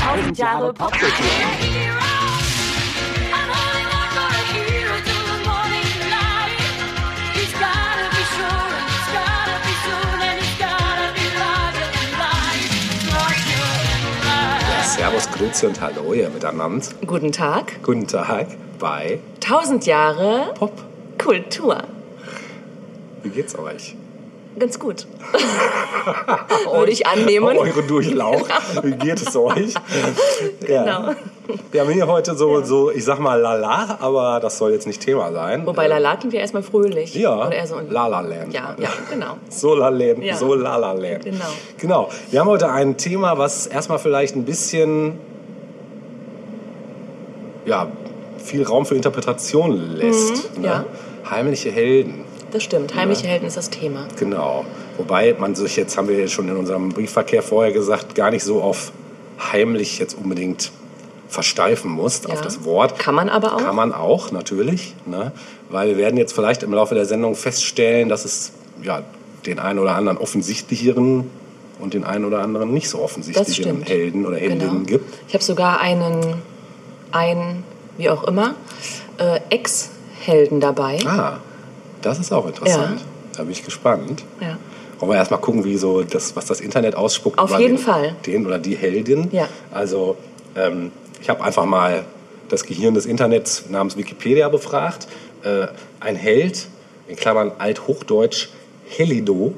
Tausend Jahre Popkultur. Servus, Grüße und Hallo, ihr miteinander. Guten Tag. Guten Tag bei Tausend Jahre Pop. Kultur. Wie geht's euch? Ganz gut. Würde ich annehmen. Eure Durchlaucht. Wie geht es euch? Genau. Wir haben hier heute so, so, ich sag mal Lala, aber das soll jetzt nicht Thema sein. Wobei Lala klingt ja erstmal fröhlich. Ja, Oder eher so ein La La Land. Ja, ja, genau. So La Land, Ja. so La La Land. Genau. Genau. Wir haben heute ein Thema, was erstmal vielleicht ein bisschen, ja, viel Raum für Interpretation lässt. Mhm, ne? ja. Heimliche Helden. Das stimmt. Heimliche Helden ist das Thema. Genau. Wobei man sich jetzt, haben wir ja schon in unserem Briefverkehr vorher gesagt, gar nicht so auf heimlich jetzt unbedingt versteifen muss auf Ja. das Wort. Kann man aber auch. Kann man auch, natürlich. Ne? Weil wir werden jetzt vielleicht im Laufe der Sendung feststellen, dass es ja, den einen oder anderen offensichtlicheren und den einen oder anderen nicht so offensichtlichen. Helden oder Heldinnen Genau. gibt. Ich habe sogar einen, einen, wie auch immer, äh, Ex-Helden dabei. Ah, das ist auch interessant. Ja. Da bin ich gespannt. Ja. Wollen wir erstmal gucken, wie so das, was das Internet ausspuckt. Auf jeden den, Fall. Den oder die Heldin. Ja. Also, ähm, ich habe einfach mal das Gehirn des Internets namens Wikipedia befragt. Äh, ein Held, in Klammern Althochdeutsch, Helido,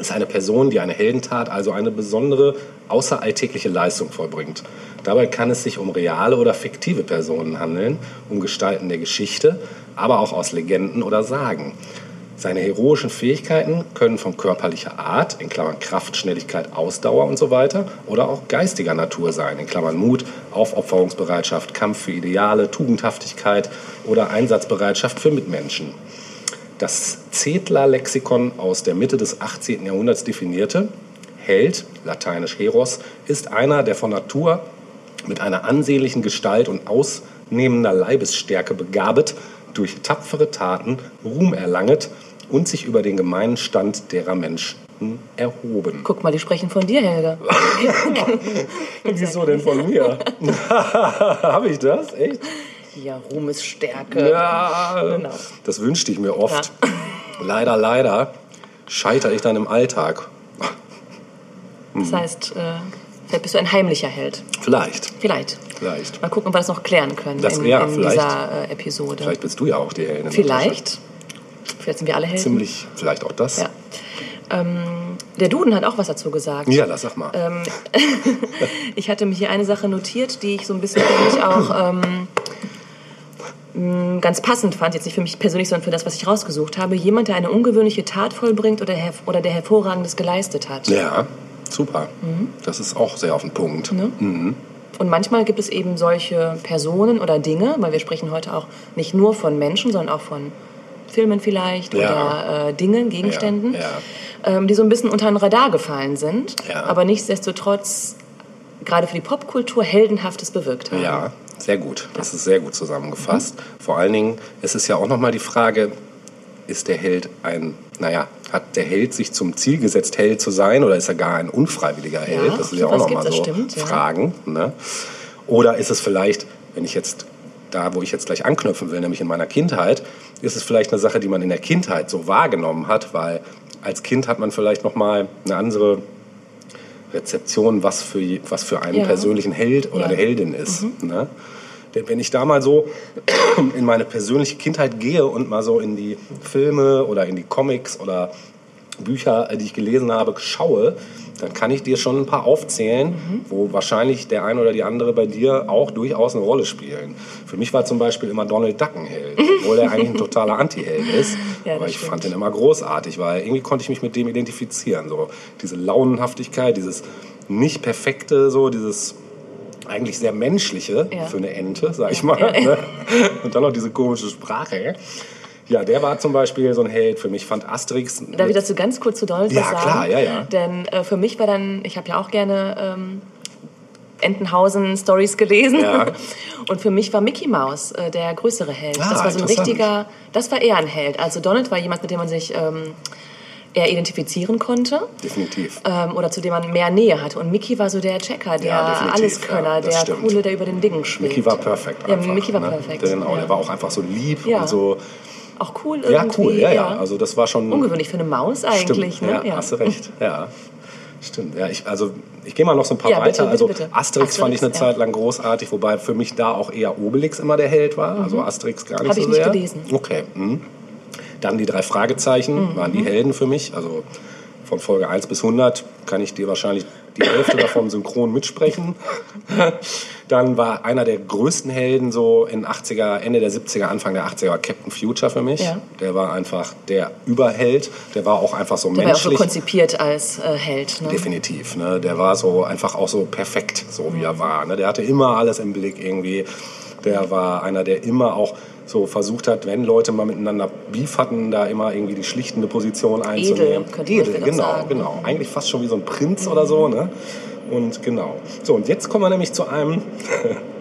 ist eine Person, die eine Heldentat, also eine besondere außeralltägliche Leistung vollbringt. Dabei kann es sich um reale oder fiktive Personen handeln, um Gestalten der Geschichte, aber auch aus Legenden oder Sagen. Seine heroischen Fähigkeiten können von körperlicher Art, in Klammern Kraft, Schnelligkeit, Ausdauer und so weiter, oder auch geistiger Natur sein, in Klammern Mut, Aufopferungsbereitschaft, Kampf für Ideale, Tugendhaftigkeit oder Einsatzbereitschaft für Mitmenschen. Das Zedler-Lexikon aus der Mitte des 18. Jahrhunderts definierte, Held, lateinisch Heros, ist einer, der von Natur mit einer ansehnlichen Gestalt und ausnehmender Leibesstärke begabet, durch tapfere Taten Ruhm erlanget und sich über den gemeinen Stand derer Menschen erhoben. Guck mal, die sprechen von dir, Helga. Wieso denn von mir? Habe ich das? Echt? Ja, Ruhm ist Stärke. Ja, Genau. das wünschte ich mir oft. Leider, leider scheitere ich dann im Alltag. Das heißt, äh, vielleicht bist du ein heimlicher Held. Vielleicht, Vielleicht. vielleicht. Mal gucken, ob wir das noch klären können Das in, wäre in dieser äh, Episode. Vielleicht bist du ja auch die Heldin. Vielleicht. Vielleicht sind wir alle Helden. Ziemlich, vielleicht auch das. Ja. Ähm, der Duden hat auch was dazu gesagt. Ja, das sag mal. Ähm, ich hatte mir hier eine Sache notiert, die ich so ein bisschen für mich auch ähm, ganz passend fand. Jetzt nicht für mich persönlich, sondern für das, was ich rausgesucht habe. Jemand, der eine ungewöhnliche Tat vollbringt oder, oder der Hervorragendes geleistet hat. ja, super. Mhm. Das ist auch sehr auf den Punkt. Ne? Und manchmal gibt es eben solche Personen oder Dinge, weil wir sprechen heute auch nicht nur von Menschen, sondern auch von Filmen vielleicht Ja. oder äh, Dingen, Gegenständen, Ja, Ähm, die so ein bisschen unter den Radar gefallen sind, Ja. aber nichtsdestotrotz gerade für die Popkultur Heldenhaftes bewirkt haben. Ja, sehr gut. Das ist sehr gut zusammengefasst. Vor allen Dingen, es ist ja auch nochmal die Frage, ist der Held ein, naja, hat der Held sich zum Ziel gesetzt, Held zu sein oder ist er gar ein unfreiwilliger Held? das sind ja auch nochmal so stimmt, ja. Fragen. Ne? Oder ist es vielleicht, wenn ich jetzt da, wo ich jetzt gleich anknüpfen will, nämlich in meiner Kindheit, ist es vielleicht eine Sache, die man in der Kindheit so wahrgenommen hat, weil als Kind hat man vielleicht nochmal eine andere Rezeption, was für, was für einen Ja. persönlichen Held oder Ja. eine Heldin ist. Ne? Denn wenn ich da mal so in meine persönliche Kindheit gehe und mal so in die Filme oder in die Comics oder Bücher, äh, die ich gelesen habe, schaue, dann kann ich dir schon ein paar aufzählen, wo wahrscheinlich der eine oder die andere bei dir auch durchaus eine Rolle spielen. Für mich war zum Beispiel immer Donald Duck ein Held, obwohl er eigentlich ein totaler Anti-Held ist. Ja, Aber ich stimmt. fand den immer großartig, weil irgendwie konnte ich mich mit dem identifizieren. So diese Launenhaftigkeit, dieses nicht perfekte, so dieses eigentlich sehr menschliche Ja. für eine Ente, sag ich mal. Ne? Und dann noch diese komische Sprache. Ja, der war zum Beispiel so ein Held für mich. Fand Asterix. Darf ich dazu ganz kurz zu Donald Ja, was sagen? klar, ja, ja. Denn äh, für mich war dann, ich habe ja auch gerne ähm, Entenhausen-Stories gelesen. Ja. Und für mich war Mickey Mouse äh, der größere Held. Ah, das war so ein richtiger, das war eher ein Held. Also Donald war jemand, mit dem man sich ähm, eher identifizieren konnte. Definitiv. Ähm, oder zu dem man mehr Nähe hatte. Und Mickey war so der Checker, der Ja, Alleskönner, ja, der stimmt. Coole, der über den Dingen schwebt. Mickey war perfekt. Ja, Mickey war ne? perfekt, Genau, ja. der war auch einfach so lieb Ja. und so. Auch cool Ja, irgendwie. cool, ja, ja. Also das war schon. Ungewöhnlich für eine Maus eigentlich. Stimmt, ne? ja, hast du recht. Ja. Stimmt, ja, ich, also ich gehe mal noch so ein paar Ja, bitte, weiter. bitte, also bitte. Asterix, fand ich eine Asterix, ja. Zeit lang großartig, wobei für mich da auch eher Obelix immer der Held war. Also Asterix gar nicht Hab so ich nicht sehr. gelesen. Okay. Mhm. Dann die drei Fragezeichen waren die Helden für mich. Also von Folge 1 bis 100 kann ich dir wahrscheinlich die Hälfte davon synchron mitsprechen. Dann war einer der größten Helden so in 80er, Ende der 70er, Anfang der 80er Captain Future für mich. Ja. Der war einfach der Überheld. Der war auch einfach so Der war auch so menschlich. konzipiert als äh, Held. Ne? Definitiv. Ne? Der war so einfach auch so perfekt, so wie er war. Ne? Der hatte immer alles im Blick irgendwie. Der war einer, der immer auch so versucht hat, wenn Leute mal miteinander Beef hatten, da immer irgendwie die schlichtende Position einzunehmen. könnte man vielleicht auch genau, sagen. genau. Eigentlich fast schon wie so ein Prinz oder so. Ne? Und genau. So, und jetzt kommen wir nämlich zu einem,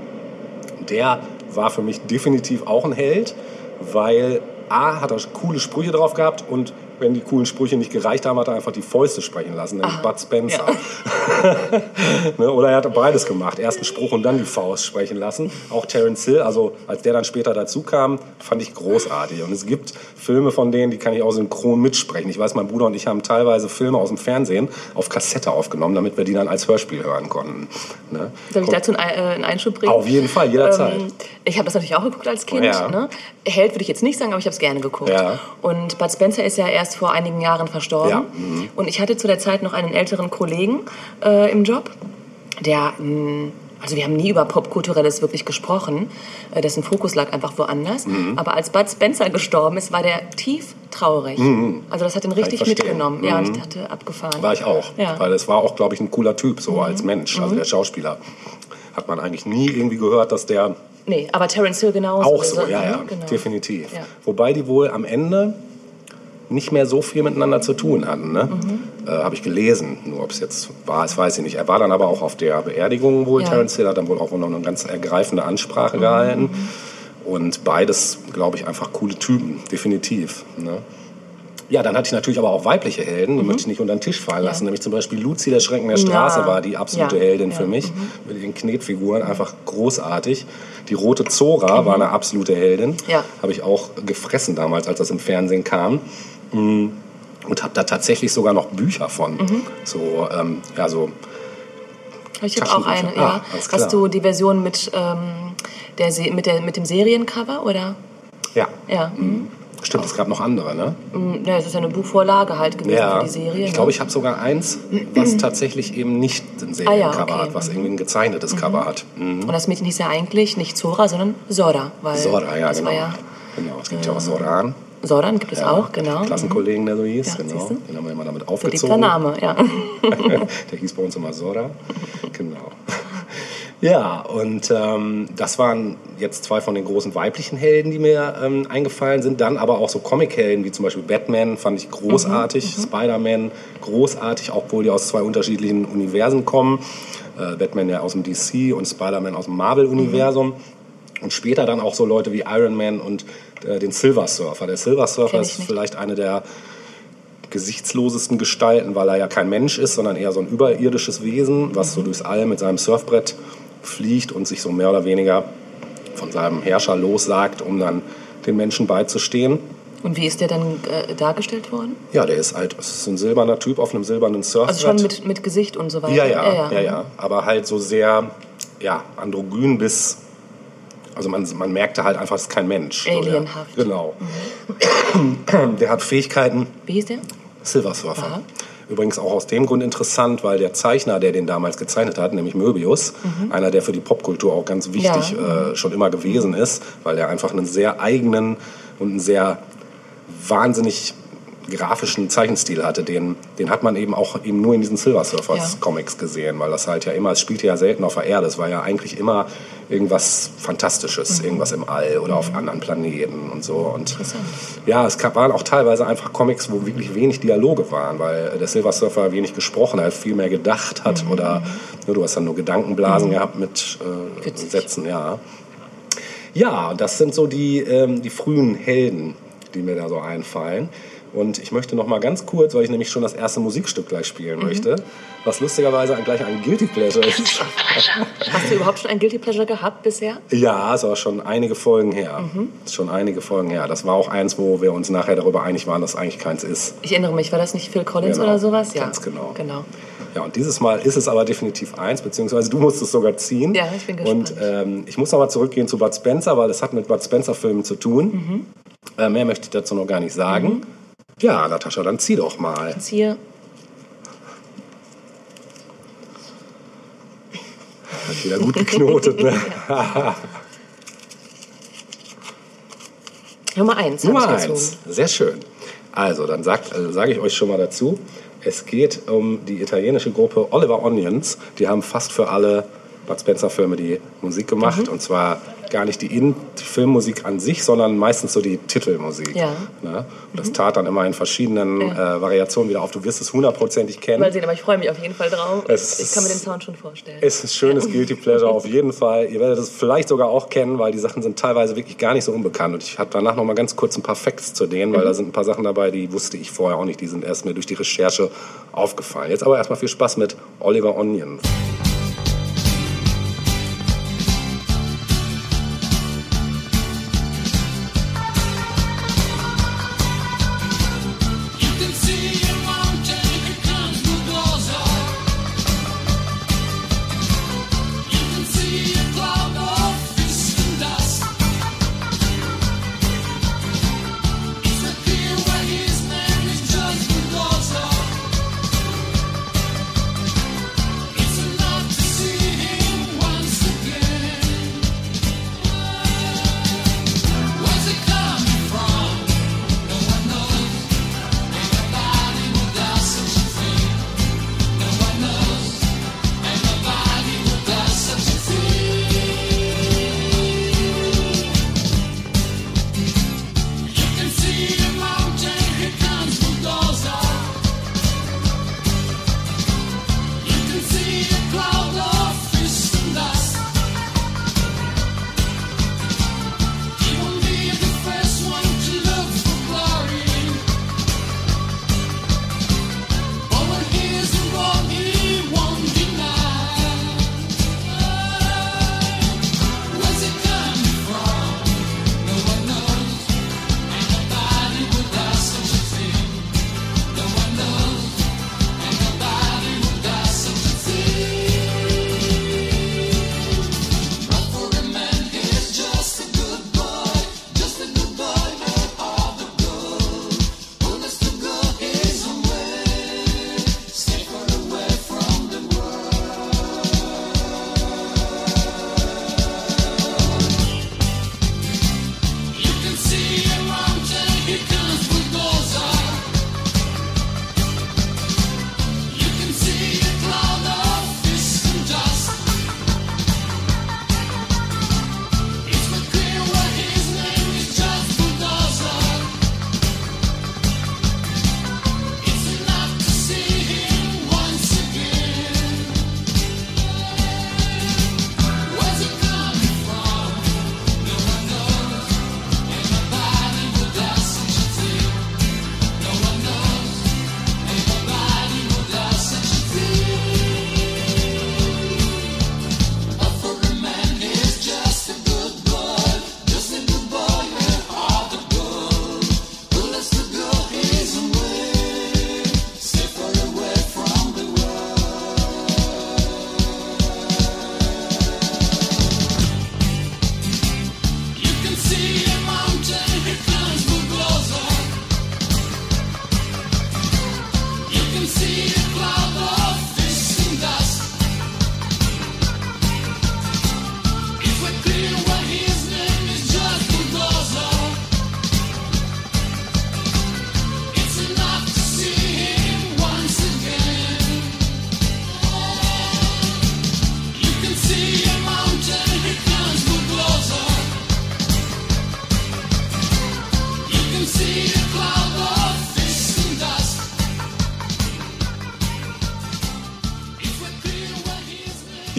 der war für mich definitiv auch ein Held, weil A, hat er coole Sprüche drauf gehabt und wenn die coolen Sprüche nicht gereicht haben, hat er einfach die Fäuste sprechen lassen, nämlich Bud Spencer. ne? Oder er hat beides gemacht. Erst einen Spruch und dann die Faust sprechen lassen. Auch Terence Hill, also als der dann später dazu kam, fand ich großartig. Und es gibt Filme von denen, die kann ich auch synchron mitsprechen. Ich weiß, mein Bruder und ich haben teilweise Filme aus dem Fernsehen auf Kassette aufgenommen, damit wir die dann als Hörspiel hören konnten. Ne? Soll ich dazu äh, einen Einschub bringen? Auf jeden Fall, jederzeit. Ähm, ich habe das natürlich auch geguckt als Kind. Ja. Ne? Held würde ich jetzt nicht sagen, aber ich habe es gerne geguckt. Ja. Und Bud Spencer ist ja erst vor einigen Jahren verstorben. Ja, mhm. Und ich hatte zu der Zeit noch einen älteren Kollegen äh, im Job, der... mh, also wir haben nie über Popkulturelles wirklich gesprochen, äh, dessen Fokus lag einfach woanders. Mhm. Aber als Bud Spencer gestorben ist, war der tief traurig. Also das hat ihn richtig mitgenommen. Ja, und Mhm. ich dachte, abgefahren. War ich auch. Ja. Mhm. Weil es war auch, glaube ich, ein cooler Typ, so als Mensch. Also der Schauspieler. Hat man eigentlich nie irgendwie gehört, dass der Nee, aber Terence Hill genauso. auch so, Also, ja, ja, ne, genau. definitiv. Ja. Wobei die wohl am Ende nicht mehr so viel miteinander zu tun hatten. Ne? Mhm. Äh, Habe ich gelesen. Nur ob es jetzt war, das weiß ich nicht. Er war dann aber auch auf der Beerdigung wohl. Ja. Mhm. Terence Hill hat dann wohl auch noch eine ganz ergreifende Ansprache gehalten. Und beides, glaube ich, einfach coole Typen, definitiv. Ne? Ja, dann hatte ich natürlich aber auch weibliche Helden, die möchte ich nicht unter den Tisch fallen lassen. Nämlich zum Beispiel Luzi, der Schrecken der Straße, Mhm. Ja. war die absolute Ja. Heldin Ja. für mich. Mit den Knetfiguren, einfach großartig. Die rote Zora war eine absolute Heldin. Mhm. Ja. Habe ich auch gefressen damals, als das im Fernsehen kam. Und habe da tatsächlich sogar noch Bücher von. Mhm. So, ähm, ja, so Ich habe auch eine, ja. Ah, klar. Hast du die Version mit, ähm, der, Se- mit, der, mit dem Seriencover, oder? ja. Ja. Mhm. Stimmt, es gab noch andere, ne? Mhm. ja. Es ist ja eine Buchvorlage halt gewesen Ja, für die Serie. ich ne? glaube, ich habe sogar eins, was tatsächlich eben nicht ein Ah ja, Seriencover okay. hat, was irgendwie ein gezeichnetes Cover hat. Mhm. Und das Mädchen hieß ja eigentlich nicht Zora, sondern Sora. Weil Sora, ja, genau. Ja, genau. Es gibt ja auch Soran. Soran gibt es Ja, auch, genau. Klassenkollegen, der so hieß, Ja, genau. Den haben wir immer damit So aufgezogen. Name, ja. der hieß bei uns immer Sora. Genau. Ja, und ähm, das waren jetzt zwei von den großen weiblichen Helden, die mir ähm, eingefallen sind. Dann aber auch so Comic-Helden, wie zum Beispiel Batman, fand ich großartig. Mhm, Spider-Man, großartig, obwohl die aus zwei unterschiedlichen Universen kommen. Äh, Batman ja aus dem DC und Spider-Man aus dem Marvel-Universum. Mhm. Und später dann auch so Leute wie Iron Man und äh, den Silver Surfer. Der Silver Surfer ist vielleicht eine der gesichtslosesten Gestalten, weil er ja kein Mensch ist, sondern eher so ein überirdisches Wesen, was so durchs All mit seinem Surfbrett fliegt und sich so mehr oder weniger von seinem Herrscher lossagt, um dann den Menschen beizustehen. Und wie ist der dann äh, dargestellt worden? Ja, der ist halt, es ist ein silberner Typ auf einem silbernen Surfbrett. Also schon mit, mit Gesicht und so weiter? Ja, ja, ja, ja, Aber halt so sehr, ja, androgyn bis, also man, man merkte halt einfach, es ist kein Mensch. So der- Alienhaft. Mhm. Genau. Der hat Fähigkeiten, Wie hieß der? Silver Surfer. Aha. Übrigens auch aus dem Grund interessant, weil der Zeichner, der den damals gezeichnet hat, nämlich Möbius, einer, der für die Popkultur auch ganz wichtig Ja. äh, schon immer gewesen ist, weil er einfach einen sehr eigenen und einen sehr wahnsinnig grafischen Zeichenstil hatte. Den, den hat man eben auch eben nur in diesen Silver Surfers Ja. Comics gesehen, weil das halt ja immer, es spielte ja selten auf der Erde, es war ja eigentlich immer irgendwas Fantastisches, irgendwas im All oder auf anderen Planeten und so. Und ja, es gab, waren auch teilweise einfach Comics, wo wirklich wenig Dialoge waren, weil der Silver Surfer wenig gesprochen hat, viel mehr gedacht hat oder ne, du hast dann nur Gedankenblasen gehabt mit äh. Sätzen, ja. Ja, das sind so die, ähm, die frühen Helden, die mir da so einfallen. Und ich möchte noch mal ganz kurz, weil ich nämlich schon das erste Musikstück gleich spielen möchte, was lustigerweise gleich ein Guilty Pleasure ist. Hast du überhaupt schon ein Guilty Pleasure gehabt bisher? Ja, ist aber schon einige Folgen her. Ist schon einige Folgen her. Das war auch eins, wo wir uns nachher darüber einig waren, dass eigentlich keins ist. Ich erinnere mich, war das nicht Phil Collins Genau, oder sowas? Ja, ganz genau. genau. Ja, und dieses Mal ist es aber definitiv eins, beziehungsweise du musst es sogar ziehen. Ja, ich bin Und gespannt. ähm, ich muss nochmal zurückgehen zu Bud Spencer, weil es hat mit Bud Spencer-Filmen zu tun. Mhm. Äh, mehr möchte ich dazu noch gar nicht sagen. Ja, Natascha, dann zieh doch mal. Jetzt hier. Hat wieder gut geknotet, ne? Nummer eins. Nummer ich eins. Sehr schön. Also, dann äh, sage ich euch schon mal dazu. Es geht um die italienische Gruppe Oliver Onions. Die haben fast für alle Bud Spencer-Filme die Musik gemacht. Mhm. Und zwar gar nicht die, In die Filmmusik an sich, sondern meistens so die Titelmusik. Ja. Ne? Und das tat dann immer in verschiedenen Ja. äh, Variationen wieder auf. Du wirst es hundertprozentig kennen. Mal sehen, aber ich freue mich auf jeden Fall drauf. Es ich kann mir den Sound schon vorstellen. Es ist schönes Guilty Pleasure auf jeden Fall. Ihr werdet es vielleicht sogar auch kennen, weil die Sachen sind teilweise wirklich gar nicht so unbekannt. Und ich habe danach noch mal ganz kurz ein paar Facts zu denen, weil da sind ein paar Sachen dabei, die wusste ich vorher auch nicht. Die sind erst mir durch die Recherche aufgefallen. Jetzt aber erstmal viel Spaß mit Oliver Onions.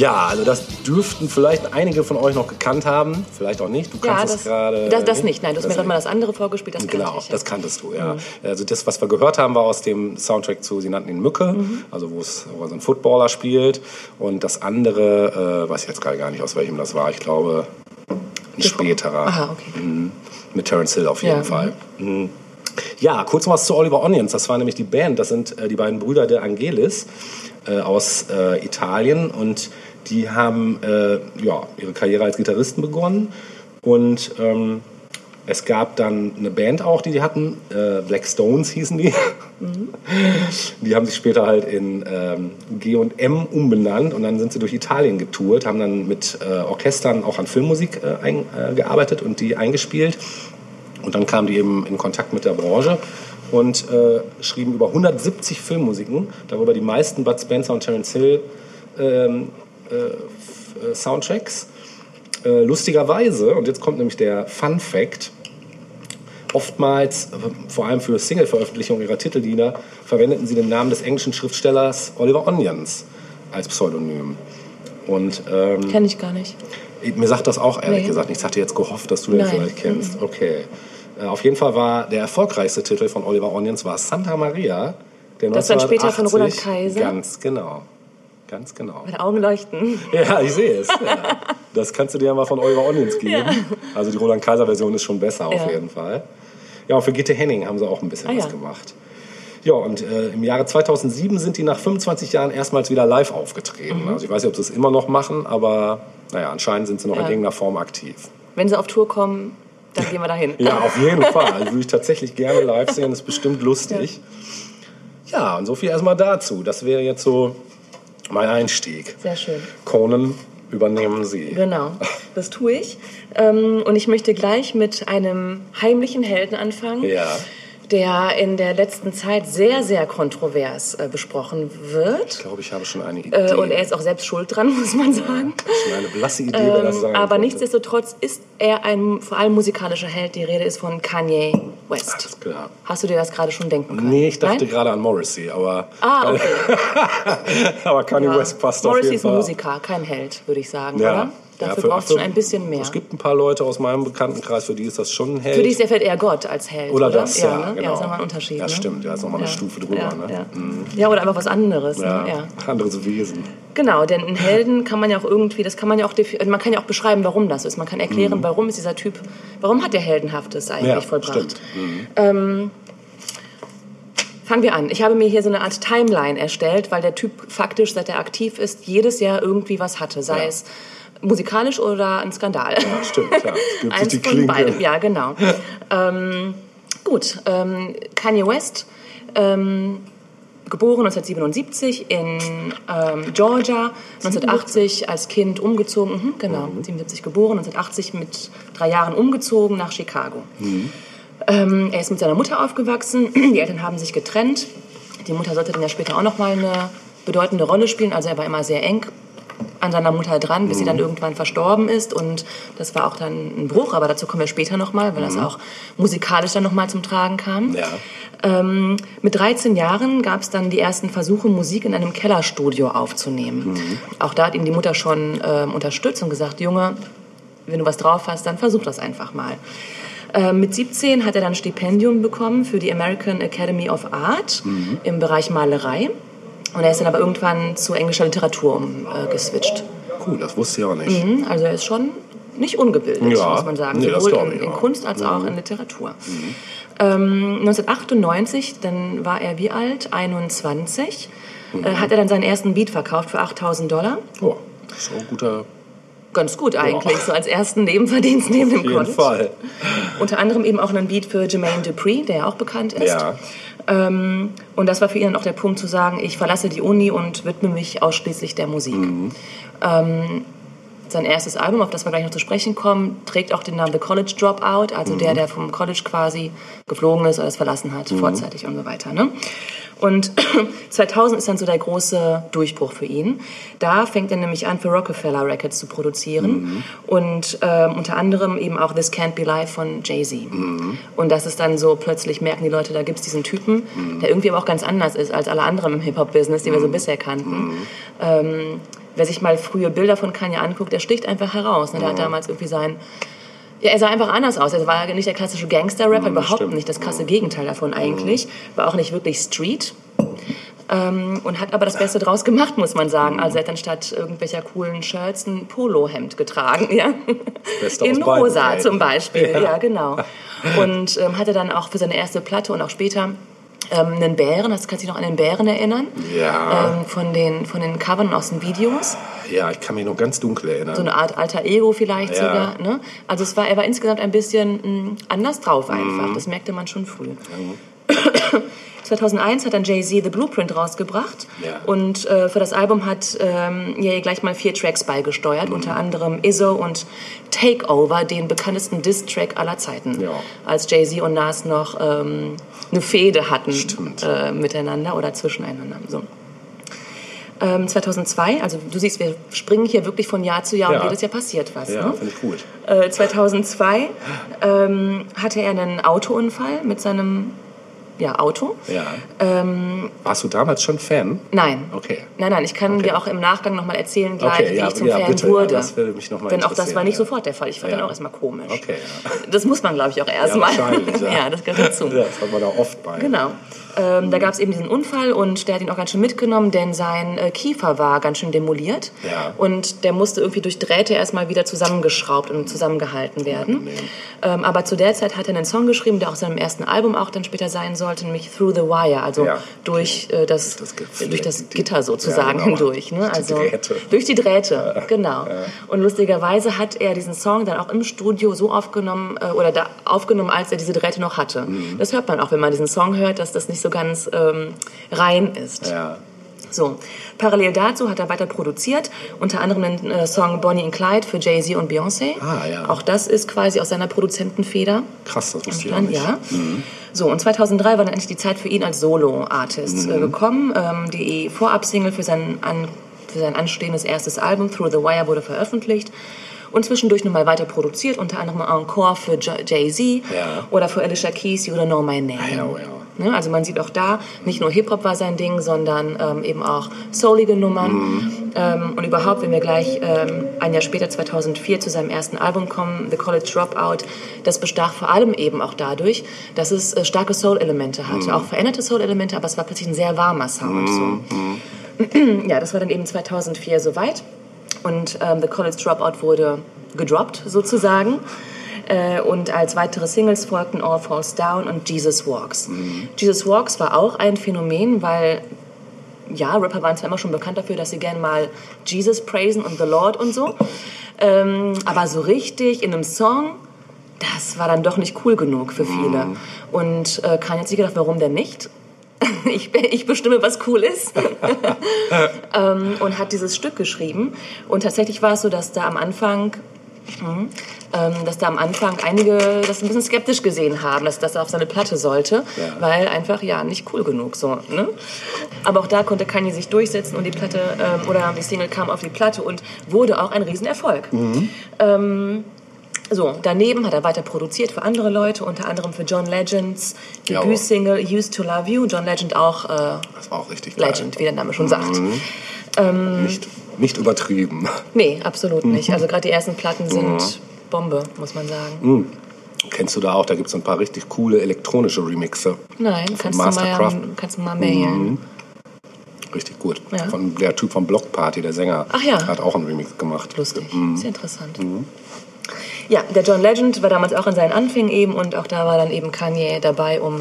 Ja, also das dürften vielleicht einige von euch noch gekannt haben, vielleicht auch nicht. Du Ja, kannst das, es gerade. das, das nicht. Nein, du hast mir gerade mal das andere vorgespielt. Das Genau, ich. ja. das kanntest du, ja. Also das, was wir gehört haben, war aus dem Soundtrack zu Sie nannten ihn Mücke, Mhm. also wo es so ein Footballer spielt. Und das andere, äh, weiß ich jetzt gerade gar nicht, aus welchem das war. Ich glaube, ein späterer. Aha, okay. Mhm. Mit Terence Hill auf jeden Ja, Fall. Mhm. Ja, kurz noch was zu Oliver Onions. Das war nämlich die Band. Das sind äh, die beiden Brüder de Angelis äh, aus äh, Italien. Und die haben äh, ja, ihre Karriere als Gitarristen begonnen. Und ähm, es gab dann eine Band auch, die die hatten. Äh, Black Stones hießen die. Die haben sich später halt in ähm, G&M umbenannt und dann sind sie durch Italien getourt, haben dann mit äh, Orchestern auch an Filmmusik äh, ein, äh, gearbeitet und die eingespielt. Und dann kamen die eben in Kontakt mit der Branche und äh, schrieben über 170 Filmmusiken, darüber die meisten Bud Spencer und Terence Hill ähm, äh, f- äh, Soundtracks. Lustigerweise, und jetzt kommt nämlich der Fun Fact, oftmals, vor allem für Single-Veröffentlichungen ihrer Titellieder, verwendeten sie den Namen des englischen Schriftstellers Oliver Onions als Pseudonym. Und ähm, Kenne ich gar nicht. mir sagt das auch ehrlich Nee. gesagt. Ich hatte jetzt gehofft, dass du den Nein. vielleicht kennst. Okay. Äh, auf jeden Fall war der erfolgreichste Titel von Oliver Onions war Santa Maria. Der Das dann später von 1980 Roland Kaiser? Ganz genau. Ganz genau. Meine Augen leuchten. Ja, ich sehe es. Ja. Das kannst du dir ja mal von Oliver Onions geben. Ja. Also die Roland Kaiser Version ist schon besser auf jeden Fall. Ja, und für Gitte Henning haben sie auch ein bisschen Ah, was gemacht. Ja, und äh, im Jahre 2007 sind die nach 25 Jahren erstmals wieder live aufgetreten. Also ich weiß nicht, ob sie es immer noch machen, aber naja, anscheinend sind sie noch in irgendeiner Form aktiv. Wenn sie auf Tour kommen, dann gehen wir dahin. Ja, auf jeden Fall. Also würde ich tatsächlich gerne live sehen, das ist bestimmt lustig. Ja, und so viel erstmal dazu. Das wäre jetzt so mein Einstieg. Sehr schön. Conan, übernehmen Sie. Genau, das tue ich. Ähm, und ich möchte gleich mit einem heimlichen Helden anfangen, Ja. Der in der letzten Zeit sehr, sehr kontrovers äh, besprochen wird. Ich glaube, ich habe schon eine Idee. Äh, und er ist auch selbst schuld dran, muss man sagen. schon eine blasse Idee, wer das Ähm, sein aber nichtsdestotrotz ist er ein vor allem musikalischer Held. Die Rede ist von Kanye West. Alles klar. Hast du dir das gerade schon denken können? Nee, ich dachte Nein? gerade an Morrissey, aber, Ah, okay. aber Kanye Ja. West passt Morrissey auf jeden ist ein Fall. Musiker, kein Held, würde ich sagen, Ja. oder? Ja, Dafür für- braucht es schon ein bisschen mehr. Es gibt ein paar Leute aus meinem Bekanntenkreis, für die ist das schon ein Held. Für dich ist der vielleicht eher Gott als Held, Oder oder? das, ja, ne? genau. Ja, ist nochmal ein Unterschied. Ja, ne? stimmt, ja, ist nochmal eine Ja. Stufe drüber, Ja, ne? ja. ja, oder einfach was anderes. ja, Ne? Ja. anderes Wesen. Genau, denn einen Helden kann man ja auch irgendwie, das kann man ja auch, defi- man kann ja auch beschreiben, warum das ist. Man kann erklären, warum ist dieser Typ, warum hat der Heldenhaftes eigentlich Mhm. Ja, vollbracht. stimmt. Mhm. Ähm, fangen wir an. Ich habe mir hier so eine Art Timeline erstellt, weil der Typ faktisch, seit er aktiv ist, jedes Jahr irgendwie was hatte. Sei Ja. es musikalisch oder ein Skandal. Ja, stimmt, klar. Es gibt Eins von Klinke. beidem, ja, genau. ähm, gut, ähm, Kanye West, ähm, geboren 1977 in ähm, Georgia, 1980 als Kind umgezogen, mhm, genau, 77 geboren, 1980 mit drei Jahren umgezogen nach Chicago. Ähm, er ist mit seiner Mutter aufgewachsen, die Eltern haben sich getrennt. Die Mutter sollte dann ja später auch noch mal eine bedeutende Rolle spielen, also er war immer sehr eng an seiner Mutter dran, bis sie dann irgendwann verstorben ist und das war auch dann ein Bruch, aber dazu kommen wir später noch mal, weil das auch musikalisch dann noch mal zum Tragen kam. Ja. Ähm, mit 13 Jahren gab es dann die ersten Versuche, Musik in einem Kellerstudio aufzunehmen. Mhm. Auch da hat ihn die Mutter schon ähm, unterstützt und gesagt, Junge, wenn du was drauf hast, dann versuch das einfach mal. Ähm, mit 17 hat er dann ein Stipendium bekommen für die American Academy of Art Mhm. im Bereich Malerei. Und er ist dann aber irgendwann zu englischer Literatur umgeswitcht. Cool, das wusste ich auch nicht. Mhm, also er ist schon nicht ungebildet, Ja. muss man sagen. Nee, Sowohl in, in. Mhm. Kunst als auch in Literatur. Ähm, 1998, dann war er wie alt? 21. Mhm. Äh, hat er dann seinen ersten Beat verkauft für 8000 Dollar. Oh, das ist auch ein guter. Ganz gut eigentlich, so als ersten Nebenverdienst neben dem Auf jeden College. Fall. Unter anderem eben auch einen Beat für Jermaine Dupri, der ja auch bekannt ist. Ja. Ähm, und das war für ihn dann auch der Punkt zu sagen, ich verlasse die Uni und widme mich ausschließlich der Musik. Mhm. Ähm, sein erstes Album, auf das wir gleich noch zu sprechen kommen, trägt auch den Namen The College Dropout, also der, der vom College quasi geflogen ist oder es verlassen hat, vorzeitig und so weiter. Ne? Und 2000 ist dann so der große Durchbruch für ihn. Da fängt er nämlich an, für Rockefeller Records zu produzieren und ähm, unter anderem eben auch This Can't Be Live von Jay-Z. Und das ist dann so, plötzlich merken die Leute, da gibt es diesen Typen, der irgendwie aber auch ganz anders ist als alle anderen im Hip-Hop-Business, die wir so bisher kannten. Ähm, wer sich mal frühe Bilder von Kanye anguckt, der sticht einfach heraus. Ne? Der hat damals irgendwie sein ja, er sah einfach anders aus. Er war ja nicht der klassische Gangster-Rapper, überhaupt stimmt. nicht. Das krasse Gegenteil davon eigentlich. War auch nicht wirklich Street. Ähm, und hat aber das Beste draus gemacht, muss man sagen. Also er hat dann statt irgendwelcher coolen Shirts ein Polohemd getragen, ja. Beste In beiden rosa zum Beispiel, Ja. ja, genau. Und ähm, hatte dann auch für seine erste Platte und auch später ähm, einen Bären, das kannst du dich noch an den Bären erinnern? Ja. Ähm, von, den, von den Covern aus den Videos. Ja, ich kann mich noch ganz dunkel erinnern. So eine Art alter Ego vielleicht Ja. sogar. Ne? Also es war, er war insgesamt ein bisschen mh, anders drauf einfach. Mhm. Das merkte man schon früh. 2001 hat dann Jay-Z The Blueprint rausgebracht Ja. und äh, für das Album hat ähm, Ye gleich mal vier Tracks beigesteuert, Mhm. unter anderem Izzo und Takeover, den bekanntesten Diss-Track aller Zeiten, Ja. als Jay-Z und Nas noch ähm, eine Fehde hatten äh, miteinander oder zwischeneinander. So. Ähm, 2002, also du siehst, wir springen hier wirklich von Jahr zu Jahr Ja. und jedes Jahr passiert was. ja, Ne? finde ich gut. Äh, 2002 ähm, hatte er einen Autounfall mit seinem ja, Auto. Ja. Ähm, Warst du damals schon Fan? Nein. Okay. Nein, nein, ich kann dir auch im Nachgang nochmal erzählen, gleich, Okay, wie ja, ich zum ja, Fan bitte, ja, wurde. das würde mich noch mal Denn auch das war nicht ja. sofort der Fall. Ich fand Ja. den auch erstmal komisch. Okay, ja. Das muss man, glaube ich, auch erstmal. wahrscheinlich, ja. ja, das gehört dazu. Ja, das hat man da oft bei. Genau. Ähm, da gab es eben diesen Unfall und der hat ihn auch ganz schön mitgenommen, denn sein äh, Kiefer war ganz schön demoliert. Ja. Und der musste irgendwie durch Drähte erstmal wieder zusammengeschraubt und zusammengehalten werden. Ähm, aber zu der Zeit hat er einen Song geschrieben, der auch seinem ersten Album auch dann später sein sollte, nämlich Through the Wire, also Ja. durch, äh, das, Das durch das Gitter sozusagen Ja, genau. hindurch. Ne? Durch die Also, Drähte. Durch die Drähte, genau. Und lustigerweise hat er diesen Song dann auch im Studio so aufgenommen, äh, oder da aufgenommen, als er diese Drähte noch hatte. Mhm. Das hört man auch, wenn man diesen Song hört, dass das nicht so ganz ähm, rein ist. Ja. So, parallel dazu hat er weiter produziert, unter anderem den äh, Song Bonnie and Clyde für Jay-Z und Beyoncé. Ah, ja. Auch das ist quasi aus seiner Produzentenfeder. Krass, das wusste ich auch nicht. ja. So, und 2003 war dann endlich die Zeit für ihn als Solo-Artist Mhm. äh, gekommen. Ähm, die Vorab-Single für, sein an, für sein anstehendes erstes Album, Through the Wire, wurde veröffentlicht. Und zwischendurch nochmal weiter produziert, unter anderem Encore für Jay-Z Ja. oder für Alicia Keys, You Don't Know My Name. Ah, ja, oh, ja. Ne, also man sieht auch da, nicht nur Hip-Hop war sein Ding, sondern ähm, eben auch soulige Nummern. Mhm. Ähm, und überhaupt, wenn wir gleich ähm, ein Jahr später, 2004, zu seinem ersten Album kommen, The College Dropout, das bestach vor allem eben auch dadurch, dass es äh, starke Soul-Elemente hatte. Mhm. Auch veränderte Soul-Elemente, aber es war plötzlich ein sehr warmer Sound. Mhm. So. ja, das war dann eben 2004 soweit. Und ähm, The College Dropout wurde gedroppt, sozusagen. Äh, und als weitere Singles folgten All Falls Down und Jesus Walks. Jesus Walks war auch ein Phänomen, weil ja, Rapper waren zwar immer schon bekannt dafür, dass sie gerne mal Jesus praisen und The Lord und so. Ähm, aber so richtig in einem Song, das war dann doch nicht cool genug für viele. Und äh, Kanye hat sich gedacht, warum denn nicht? Ich, ich bestimme, was cool ist. ähm, und hat dieses Stück geschrieben. Und tatsächlich war es so, dass da am Anfang Mhm. Ähm, dass da am Anfang einige das ein bisschen skeptisch gesehen haben, dass das auf seine Platte sollte, Ja. weil einfach ja nicht cool genug so. Ne? Aber auch da konnte Kanye sich durchsetzen und die Platte ähm, oder die Single kam auf die Platte und wurde auch ein Riesenerfolg. Ähm, so, daneben hat er weiter produziert für andere Leute, unter anderem für John Legends. Debütsingle Used to Love You. John Legend auch äh, Das war auch richtig geil. Legend, wie der Name schon sagt. Nicht, nicht übertrieben. Nee, absolut nicht. Also gerade die ersten Platten sind Bombe, muss man sagen. Kennst du da auch? Da gibt es ein paar richtig coole elektronische Remixe. Nein, Von kannst du, mal, kannst du mal mailen. Richtig gut. Ja. Von der Typ von Block Party, der Sänger, ja. hat auch einen Remix gemacht. Lustig, sehr interessant. Ja, der John Legend war damals auch in seinen Anfängen eben und auch da war dann eben Kanye dabei, um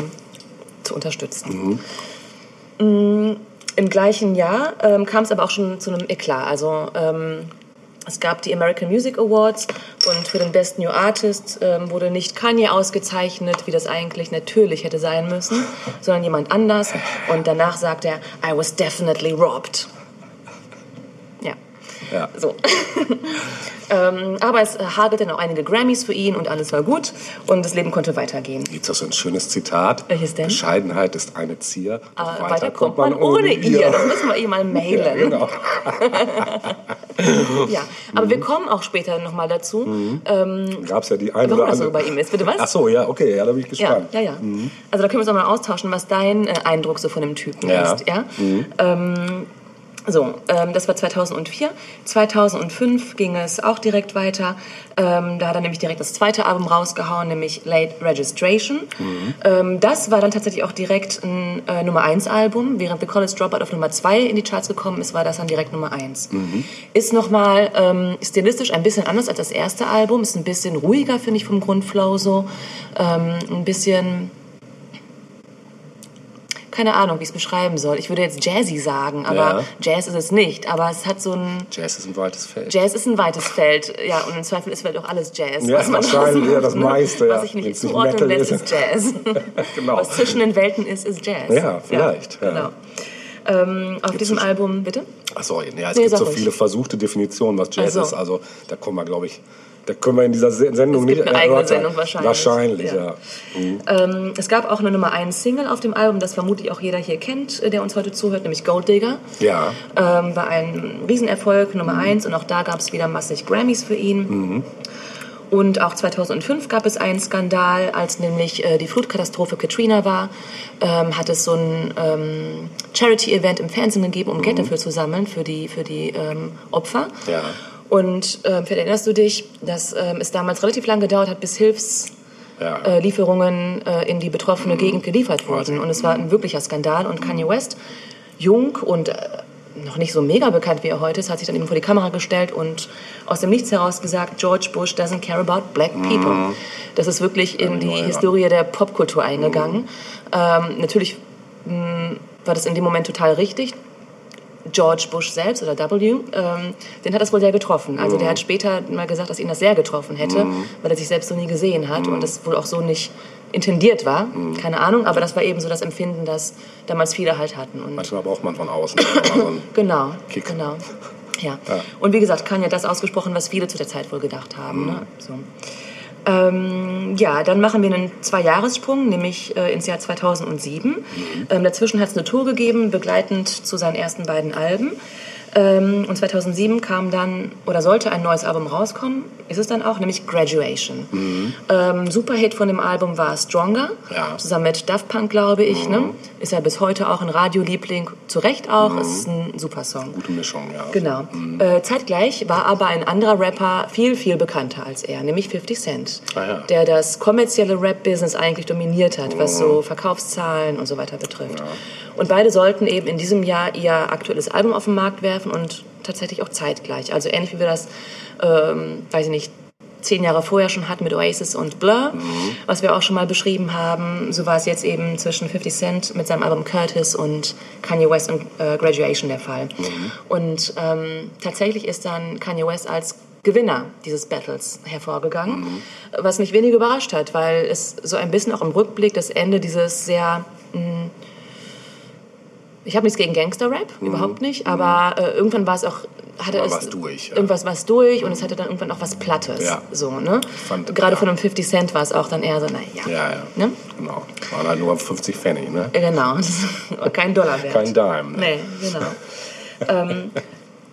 zu unterstützen. Mm, Im gleichen Jahr ähm, kam es aber auch schon zu einem Eklat. Also ähm, es gab die American Music Awards und für den Best New Artist ähm, wurde nicht Kanye ausgezeichnet, wie das eigentlich natürlich hätte sein müssen, sondern jemand anders. Und danach sagt er, I was definitely robbed. Ja. Ja. So. ähm, aber es hagelte dann auch einige Grammys für ihn und alles war gut und das Leben konnte weitergehen. Gibt es da so ein schönes Zitat? Welches denn? Bescheidenheit ist eine Zier. Aber weiter, kommt man ohne ihr. Das müssen wir ihr mal Ja, mailen. genau. Ja, aber wir kommen auch später nochmal dazu. Ähm, Gab es ja die eine oder das so andere. bei ihm ist. Bitte was? Ach so, ja, okay, ja, da bin ich Ja, gespannt. ja, ja. Also da können wir uns auch mal austauschen, was dein äh, Eindruck so von dem Typen Ja. ist. Ja? Ähm, So, ähm, das war 2004. 2005 ging es auch direkt weiter. Ähm, da hat er nämlich direkt das zweite Album rausgehauen, nämlich Late Registration. Ähm, das war dann tatsächlich auch direkt ein äh, Nummer 1 Album. Während The College Dropout auf Nummer 2 in die Charts gekommen ist, war das dann direkt Nummer 1. Ist nochmal ähm, stilistisch ein bisschen anders als das erste Album. Ist ein bisschen ruhiger, finde ich, vom Grundflow so. Ähm, ein bisschen keine Ahnung, wie ich es beschreiben soll. Ich würde jetzt Jazzy sagen, aber Ja. Jazz ist es nicht. Aber es hat so ein Jazz ist ein weites Feld. Jazz ist ein weites Feld, ja, und im Zweifel ist vielleicht auch alles Jazz. Ja, was wahrscheinlich, draus ja, das meiste. Was sich nicht zuordnen lässt, ist. Jazz. Genau. Was zwischen den Welten ist, ist Jazz. Ja, vielleicht, ja. Genau. Ähm, auf diesem es- Album, bitte? Ach sorry, ja, es Nee, gibt so viele versuchte Definitionen, was Jazz Ach so. ist. Also da kommen wir, glaube ich, da können wir in dieser Se- Sendung Es nicht eine eigene. Sendung wahrscheinlich. Wahrscheinlich, Ja. ja. Ähm, es gab auch eine Nummer 1 Single auf dem Album, das vermutlich auch jeder hier kennt, äh, der uns heute zuhört, nämlich Gold Digger. Ja, Ähm, war ein Riesenerfolg, Nummer 1 und auch da gab es wieder massig Grammys für ihn. Und auch 2005 gab es einen Skandal, als nämlich äh, die Flutkatastrophe Katrina war, ähm, hat es so ein ähm, Charity-Event im Fernsehen gegeben, um Geld dafür zu sammeln, für die, für die ähm, Opfer. Ja. Und ähm, vielleicht erinnerst du dich, dass ähm, es damals relativ lange gedauert hat, bis Hilfs ja. äh, Lieferungen äh, in die betroffene Gegend geliefert wurden. Und es war ein wirklicher Skandal. Und Kanye West, jung und äh, noch nicht so mega bekannt, wie er heute ist, hat sich dann eben vor die Kamera gestellt und aus dem Nichts heraus gesagt, George Bush doesn't care about black people. Das ist wirklich in die ja. Historie der Popkultur eingegangen. Ähm, natürlich mh, war das in dem Moment total richtig. George Bush selbst oder W, ähm, den hat das wohl sehr getroffen. Also der hat später mal gesagt, dass ihn das sehr getroffen hätte, weil er sich selbst so nie gesehen hat und das wohl auch so nicht intendiert war. Keine Ahnung, aber das war eben so das Empfinden, das damals viele halt hatten. Und Manchmal braucht man von außen genau, Kick. genau. Ja. Ja. Und wie gesagt, kann ja das ausgesprochen, was viele zu der Zeit wohl gedacht haben. Ne? So. Ähm, ja, dann machen wir einen Zwei-Jahressprung, nämlich äh, ins Jahr 2007. Ähm, dazwischen hat es eine Tour gegeben, begleitend zu seinen ersten beiden Alben. Ähm, und 2007 kam dann, oder sollte ein neues Album rauskommen, ist es dann auch, nämlich Graduation. Ähm, Superhit von dem Album war Stronger, Ja. zusammen mit Daft Punk, glaube ich. Ne? Ist ja bis heute auch ein Radioliebling, zu Recht auch, es ist ein super Song. gute Mischung, ja. Genau. Äh, zeitgleich war aber ein anderer Rapper viel, viel bekannter als er, nämlich 50 Cent, Ah ja. der das kommerzielle Rap-Business eigentlich dominiert hat, was so Verkaufszahlen und so weiter betrifft. Und beide sollten eben in diesem Jahr ihr aktuelles Album auf den Markt werfen und tatsächlich auch zeitgleich. Also ähnlich wie wir das, ähm, weiß ich nicht, zehn Jahre vorher schon hatten mit Oasis und Blur, was wir auch schon mal beschrieben haben. So war es jetzt eben zwischen 50 Cent mit seinem Album Curtis und Kanye West und äh, Graduation der Fall. Und ähm, tatsächlich ist dann Kanye West als Gewinner dieses Battles hervorgegangen, was mich wenig überrascht hat, weil es so ein bisschen auch im Rückblick das Ende dieses sehr mh, ich habe nichts gegen Gangster-Rap, überhaupt nicht, aber äh, irgendwann war es auch, hatte War es was durch, ja. irgendwas was durch und es hatte dann irgendwann auch was Plattes. Ja. So, ne? fand- Gerade ja. von einem 50 Cent war es auch dann eher so, naja. Ja, ja. Ne? Genau. Waren halt nur 50 Pfennig, ne? Ja, Genau, kein Dollar wert. Kein Dime. Ne? Nee, genau. ähm,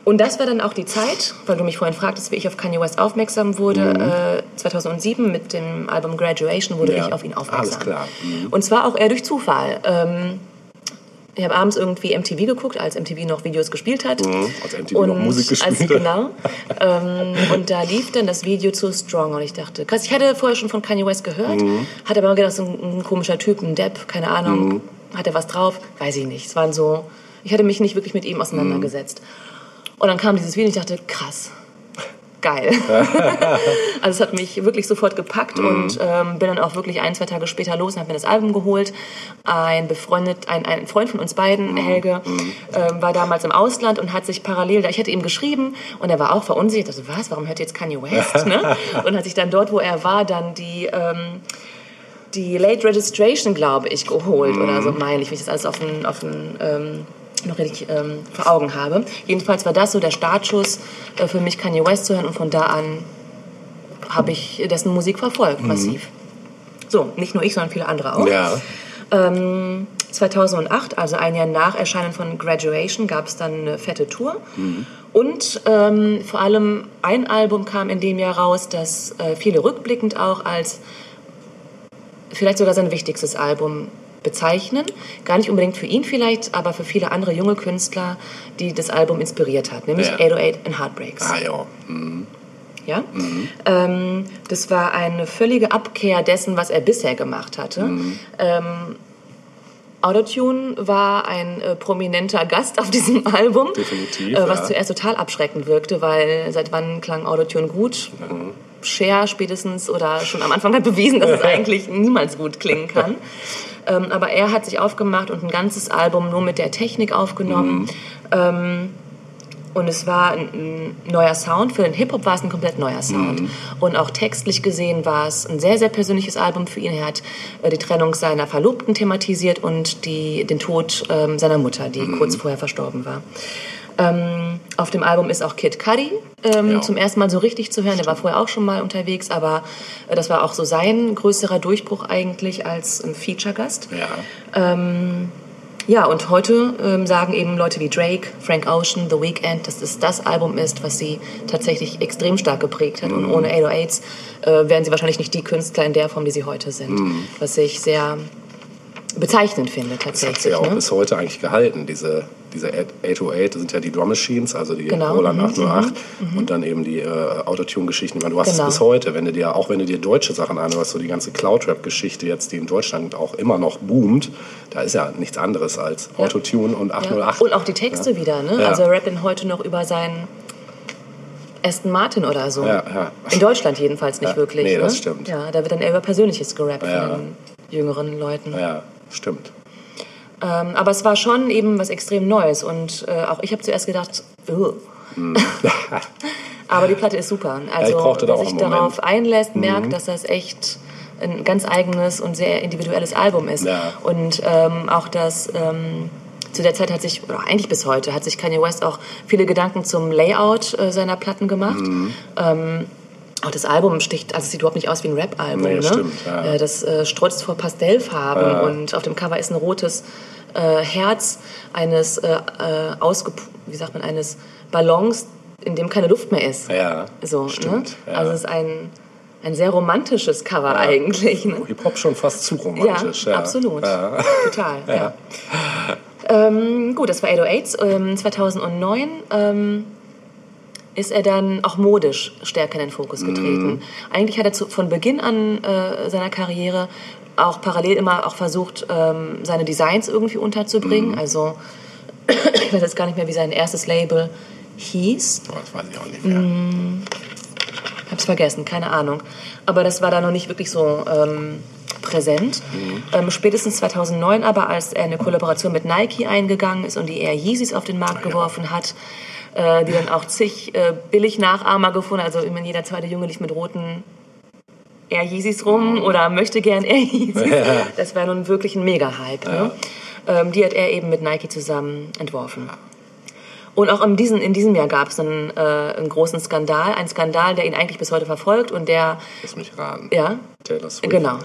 und das war dann auch die Zeit, weil du mich vorhin fragtest, wie ich auf Kanye West aufmerksam wurde. Äh, 2007 mit dem Album Graduation wurde Mhm. Ja, ich auf ihn aufmerksam. alles klar. Mhm. Und zwar auch eher durch Zufall. Ähm, ich habe abends irgendwie MTV geguckt, als MTV noch Videos gespielt hat. Mhm, als MTV noch Musik gespielt hat. Genau. ähm, und da lief dann das Video zu Strong und ich dachte, krass, ich hatte vorher schon von Kanye West gehört, Mhm. hatte aber gedacht, so ein, ein komischer Typ, ein Depp, keine Ahnung, Mhm. hat er was drauf? Weiß ich nicht. Es waren so, ich hatte mich nicht wirklich mit ihm auseinandergesetzt. Und dann kam dieses Video und ich dachte, krass, geil. also es hat mich wirklich sofort gepackt und ähm, bin dann auch wirklich ein, zwei Tage später los und habe mir das Album geholt. Ein befreundet, ein, ein Freund von uns beiden, Helge, ähm, war damals im Ausland und hat sich parallel, ich hatte ihm geschrieben und er war auch verunsichert. Also was, warum hört jetzt Kanye West? ne? Und hat sich dann dort, wo er war, dann die ähm, die Late Registration, glaube ich, geholt oder so, meine ich, wenn ich das alles auf den, auf den ähm, noch richtig ähm, vor Augen habe. Jedenfalls war das so der Startschuss äh, für mich, Kanye West zu hören und von da an habe ich dessen Musik verfolgt, massiv. So, nicht nur ich, sondern viele andere auch. Ja. Ähm, 2008, also ein Jahr nach Erscheinen von Graduation, gab es dann eine fette Tour. Und ähm, vor allem ein Album kam in dem Jahr raus, das äh, viele rückblickend auch als vielleicht sogar sein wichtigstes Album bezeichnen. Gar nicht unbedingt für ihn vielleicht, aber für viele andere junge Künstler, die das Album inspiriert hat, nämlich Ja. 808 and Heartbreaks. Ah ja. Mhm. Ja? Ähm, das war eine völlige Abkehr dessen, was er bisher gemacht hatte. Mhm. Ähm, Autotune war ein äh, prominenter Gast auf diesem Album, Definitiv, äh, was ja. zuerst total abschreckend wirkte, weil seit wann klang Autotune gut? Mhm. Cher spätestens oder schon am Anfang hat bewiesen, dass es eigentlich niemals gut klingen kann. Ähm, aber er hat sich aufgemacht und ein ganzes Album nur mit der Technik aufgenommen. Mhm. Ähm, und es war ein, ein neuer Sound. Für den Hip-Hop war es ein komplett neuer Sound. Mhm. Und auch textlich gesehen war es ein sehr, sehr persönliches Album für ihn. Er hat äh, die Trennung seiner Verlobten thematisiert und die, den Tod ähm, seiner Mutter, die Mhm. kurz vorher verstorben war. Ähm, auf dem Album ist auch Kid Cudi ähm, Ja. zum ersten Mal so richtig zu hören. Der war vorher auch schon mal unterwegs, aber äh, das war auch so sein größerer Durchbruch eigentlich als ein Feature-Gast. Ja. Ja, und heute ähm, sagen eben Leute wie Drake, Frank Ocean, The Weeknd, dass es das Album ist, was sie tatsächlich extrem stark geprägt hat. Mhm. Und ohne 808s äh, wären sie wahrscheinlich nicht die Künstler in der Form, die sie heute sind. Mhm. Was ich sehr bezeichnend finde Das hat tatsächlich. sie ja auch ne? bis heute eigentlich gehalten. Diese, diese 808, das sind ja die Drum Machines, also die Genau, Roland mhm, 808 und dann eben die äh, Autotune-Geschichten. Ich meine, Du hast Genau. es bis heute, wenn du dir, auch wenn du dir deutsche Sachen anhörst, so die ganze Cloud-Rap-Geschichte jetzt, die in Deutschland auch immer noch boomt, da ist ja nichts anderes als Ja. Autotune und Ja. 808. Und auch die Texte wieder. Ne? Ja. Also rappt denn heute noch über seinen Aston Martin oder so. Ja, ja. In Deutschland jedenfalls nicht Ja, wirklich. nee, ne? das stimmt. Ja, da wird dann eher über Persönliches gerappt Ja. von den jüngeren Leuten. Ja, stimmt. Ähm, aber es war schon eben was extrem Neues und äh, auch ich habe zuerst gedacht, "Ugh." aber die Platte ist super. Also da wer sich. Mhm. darauf einlässt, merkt, dass das echt ein ganz eigenes und sehr individuelles Album ist. Ja. Und ähm, auch das ähm, zu der Zeit hat sich, oder eigentlich bis heute, hat sich Kanye West auch viele Gedanken zum Layout äh, seiner Platten gemacht. Mhm. Ähm, auch das Album sticht, also es sieht überhaupt nicht aus wie ein Rap-Album. Nee, ne? stimmt, ja. Äh, Das äh, strotzt vor Pastellfarben Ja. und auf dem Cover ist ein rotes äh, Herz eines äh, äh, ausge, wie sagt man, eines Ballons, in dem keine Luft mehr ist. Ja, So, stimmt. Ne? Ja. Also es ist ein, ein sehr romantisches Cover eigentlich. Ne? Hip-Hop schon fast zu romantisch. Ja, Ja, absolut. Ja. Total, ja. Ähm, gut, das war 808s. Ähm, 2009 ähm, ist er dann auch modisch stärker in den Fokus Mhm. getreten. Eigentlich hat er zu, von Beginn an äh, seiner Karriere auch parallel immer auch versucht, ähm, seine Designs irgendwie unterzubringen. Mhm. Also, ich weiß jetzt gar nicht mehr, wie sein erstes Label hieß. Boah, Das weiß ich auch nicht mehr. Mm. Hab's vergessen, keine Ahnung. Aber das war da noch nicht wirklich so ähm, präsent. Ähm, spätestens 2009 aber, als er eine Kollaboration mit Nike eingegangen ist und die Air Yeezys auf den Markt geworfen hat, äh, die dann auch zig äh, Billig-Nachahmer gefunden Also meine, jeder zweite Junge lief mit roten Air Yeezys rum oder möchte gern Air Yeezys. Das war nun wirklich ein Mega-Hype. Ne? Ähm, die hat er eben mit Nike zusammen entworfen. Und auch in, diesen, in diesem Jahr gab es einen, äh, einen großen Skandal, einen Skandal, der ihn eigentlich bis heute verfolgt und der, Lass mich raten. ja, Taylor Swift. genau.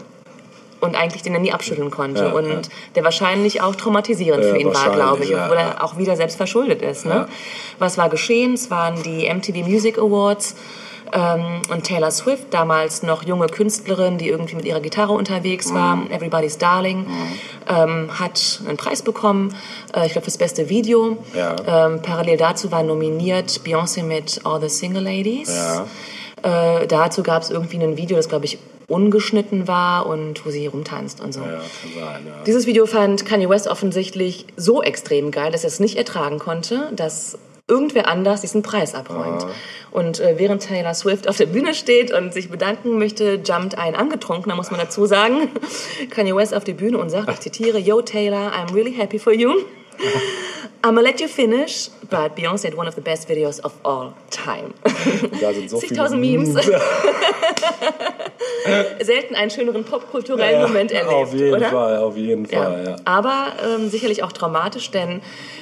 Und eigentlich den er nie abschütteln konnte. Ja, und ja. der wahrscheinlich auch traumatisierend Ja, für ihn war, glaube ich, obwohl er auch wieder selbst verschuldet ist. Ne? Was war geschehen? Es waren die MTV Music Awards. Ähm, und Taylor Swift, damals noch junge Künstlerin, die irgendwie mit ihrer Gitarre unterwegs war, Mhm. Everybody's Darling, ähm, hat einen Preis bekommen, äh, ich glaube fürs beste Video. Ja. Ähm, parallel dazu war nominiert Beyoncé mit All the Single Ladies. Ja. Äh, dazu gab es irgendwie ein Video, das glaube ich ungeschnitten war und wo sie rumtanzt und so. Ja, sein, ja. Dieses Video fand Kanye West offensichtlich so extrem geil, dass er es nicht ertragen konnte, dass irgendwer anders diesen Preis abräumt. Und äh, während Taylor Swift auf der Bühne steht und sich bedanken möchte, jumpt ein angetrunkener, muss man dazu sagen, Kanye West auf die Bühne und sagt, ich zitiere, Yo Taylor, I'm really happy for you. I'm gonna let you finish, but Beyoncé had one of the best videos of all time. Da sind so viele 60.000 Memes. Selten einen schöneren popkulturellen Moment erlebt, Auf jeden oder? Fall, auf jeden Fall, ja. Aber ähm, sicherlich auch traumatisch, denn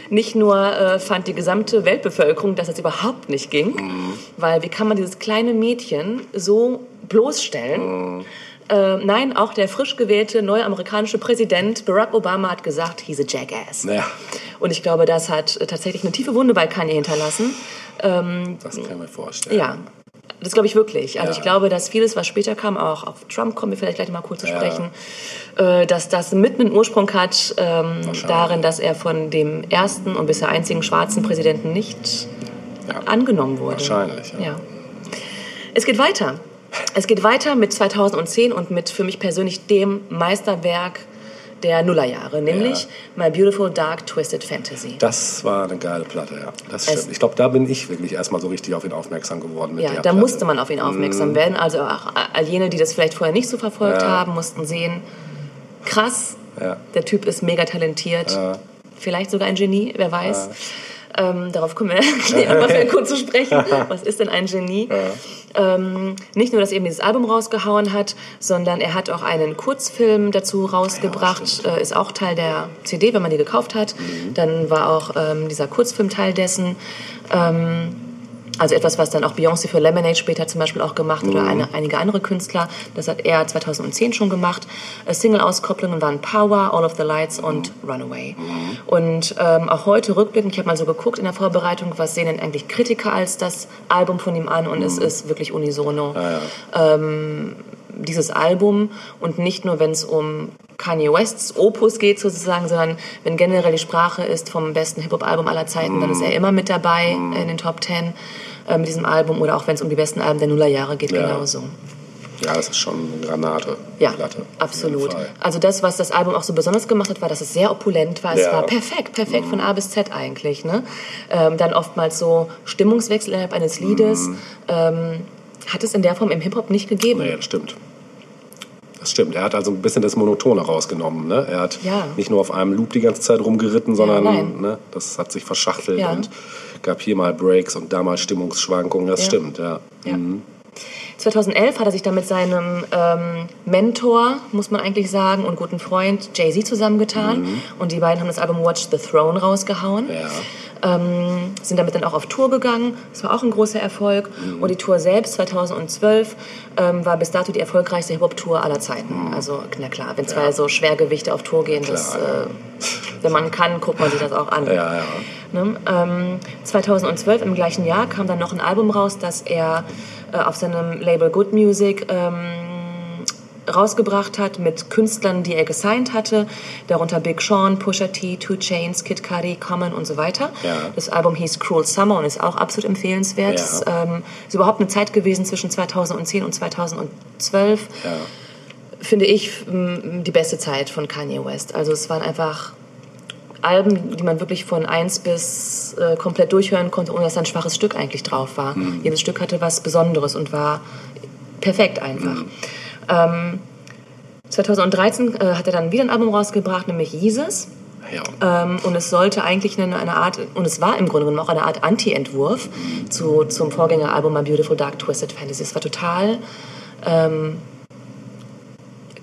nicht nur äh, fand die gesamte Weltbevölkerung, dass das überhaupt nicht ging, Mhm. weil wie kann man dieses kleine Mädchen so bloßstellen? Mhm. Äh, nein, auch der frisch gewählte neue amerikanische Präsident Barack Obama hat gesagt, he's a jackass. Ja, Und ich glaube, das hat äh, tatsächlich eine tiefe Wunde bei Kanye hinterlassen. das kann ich mir vorstellen. Ja. Das glaube ich wirklich. Also Ja. ich glaube, dass vieles, was später kam, auch auf Trump kommen wir vielleicht gleich mal kurz zu sprechen, äh, dass das mit einen Ursprung hat ähm, darin, dass er von dem ersten und bisher einzigen schwarzen Präsidenten nicht Ja. angenommen wurde. Wahrscheinlich. Ja. Es geht weiter. Es geht weiter mit 2010 und mit für mich persönlich dem Meisterwerk der Nullerjahre, nämlich My Beautiful Dark Twisted Fantasy. Das war eine geile Platte, ja. Das Es- stimmt. Ich glaube, da bin ich wirklich erstmal so richtig auf ihn aufmerksam geworden. Ja, da Platte. Musste man auf ihn aufmerksam werden. Also auch all jene, die das vielleicht vorher nicht so verfolgt Ja. haben, mussten sehen, krass, Ja. der Typ ist mega talentiert. Vielleicht sogar ein Genie, wer weiß. Ähm, darauf kommen wir gleich einmal für kurz zu sprechen. Was ist denn ein Genie? Ähm, nicht nur, dass er eben dieses Album rausgehauen hat, sondern er hat auch einen Kurzfilm dazu rausgebracht. äh, ist auch Teil der CD, wenn man die gekauft hat. Mhm. Dann war auch ähm, dieser Kurzfilm Teil dessen. Ähm, also etwas, was dann auch Beyoncé für Lemonade später zum Beispiel auch gemacht oder eine, einige andere Künstler. Das hat er 2010 schon gemacht. Äh, Single-Auskopplungen waren Power, All of the Lights und Runaway. Und ähm, auch heute rückblickend, ich habe mal so geguckt in der Vorbereitung, was sehen denn eigentlich Kritiker als das Album von ihm an? Und es ist wirklich unisono. Ähm, dieses Album und nicht nur, wenn es um Kanye Wests Opus geht sozusagen, sondern wenn generell die Sprache ist vom besten Hip-Hop-Album aller Zeiten, dann ist er immer mit dabei in den Top Ten äh, mit diesem Album oder auch wenn es um die besten Alben der Nullerjahre geht, Ja. genauso. Ja, das ist schon eine Granate. Ja, Platte. Absolut. Also das, was das Album auch so besonders gemacht hat, war, dass es sehr opulent war. Es Ja. war perfekt, perfekt von A bis Z eigentlich. Ne? Ähm, dann oftmals so Stimmungswechsel innerhalb eines Liedes. Mhm. Ähm, hat es in der Form im Hip-Hop nicht gegeben. Nee, das stimmt. Das stimmt. Er hat also ein bisschen das Monotone rausgenommen. Ne? Er hat Ja. nicht nur auf einem Loop die ganze Zeit rumgeritten, sondern nein. ne, das hat sich verschachtelt Ja. und gab hier mal Breaks und da mal Stimmungsschwankungen. Das Ja. stimmt, ja. Ja. 2011 hat er sich dann mit seinem ähm, Mentor, muss man eigentlich sagen, und guten Freund Jay-Z zusammengetan. Und die beiden haben das Album Watch the Throne rausgehauen. Mhm. Ja. Ähm, sind damit dann auch auf Tour gegangen. Das war auch ein großer Erfolg. Mhm. Und die Tour selbst 2012 ähm, war bis dato die erfolgreichste Hip-Hop-Tour aller Zeiten. Also, na klar, wenn zwei so Schwergewichte auf Tour gehen, das, Mhm. Klar, äh, wenn man kann, guckt man sich das auch an. Ja, ja. Ne? Ähm, 2012 im gleichen Jahr kam dann noch ein Album raus, das er äh, auf seinem Label Good Music ähm, rausgebracht hat mit Künstlern, die er gesigned hatte, darunter Big Sean, Pusha T, Two Chainz, Kid Cudi, Common und so weiter. Ja. Das Album hieß Cruel Summer und ist auch absolut empfehlenswert. Ja. Es ähm, ist überhaupt eine Zeit gewesen zwischen 2010 und 2012 ja. finde ich, m, die beste Zeit von Kanye West. Also es waren einfach Alben, die man wirklich von eins bis äh, komplett durchhören konnte, ohne dass da ein schwaches Stück eigentlich drauf war. Jedes Stück hatte was Besonderes und war perfekt einfach. Ähm, 2013 äh, hat er dann wieder ein Album rausgebracht, nämlich Jesus. ja. Ähm, und es sollte eigentlich eine, eine Art, und es war im Grunde genommen auch eine Art Anti-Entwurf zu, zum Vorgängeralbum My Beautiful Dark Twisted Fantasy. Es war total ähm,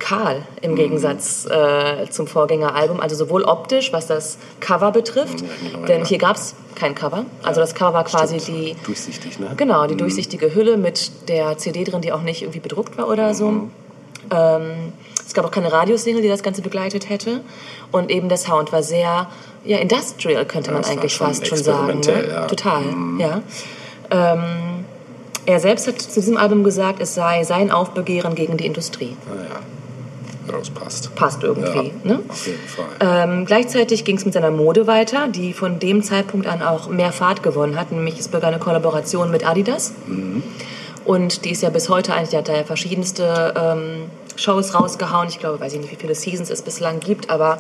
kahl im Mhm. Gegensatz äh, zum Vorgängeralbum. Also sowohl optisch, was das Cover betrifft, genau, denn ja. hier gab es kein Cover. Also das Cover war quasi Stimmt. die, Durchsichtig, ne? Genau, die durchsichtige Hülle mit der CD drin, die auch nicht irgendwie bedruckt war oder so. Ähm, es gab auch keine Radiosingle, die das Ganze begleitet hätte. Und eben der Sound war sehr ja, industrial, könnte man das war eigentlich schon fast schon sagen. Ne? ja. Total, ja. Ähm, er selbst hat zu diesem Album gesagt, es sei sein Aufbegehren gegen die Industrie. Ah, ja. Ja, das passt. Passt irgendwie. Ja, Ne? Auf jeden Fall. Ähm, gleichzeitig ging es mit seiner Mode weiter, die von dem Zeitpunkt an auch mehr Fahrt gewonnen hat. Nämlich es begann eine Kollaboration mit Adidas. Und die ist ja bis heute eigentlich, die hat da ja verschiedenste ähm, Shows rausgehauen. Ich glaube, weiß ich nicht, wie viele Seasons es bislang gibt, aber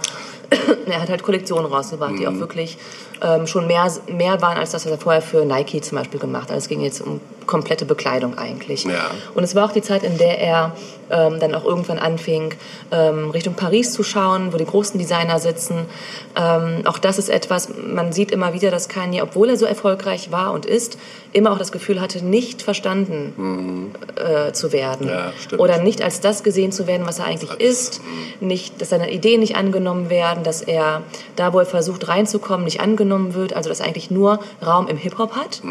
er hat halt Kollektionen rausgebracht, die auch wirklich ähm, schon mehr, mehr waren als das, was er vorher für Nike zum Beispiel gemacht hat. Also es ging jetzt um komplette Bekleidung eigentlich. Ja. Und es war auch die Zeit, in der er ähm, dann auch irgendwann anfing, ähm, Richtung Paris zu schauen, wo die großen Designer sitzen. Ähm, auch das ist etwas, man sieht immer wieder, dass Kanye, obwohl er so erfolgreich war und ist, immer auch das Gefühl hatte, nicht verstanden äh, zu werden. Ja. Oder nicht als das gesehen zu werden, was er eigentlich ist. Nicht, dass seine Ideen nicht angenommen werden, dass er da, wo er versucht reinzukommen, nicht angenommen wird. Also dass er eigentlich nur Raum im Hip-Hop hat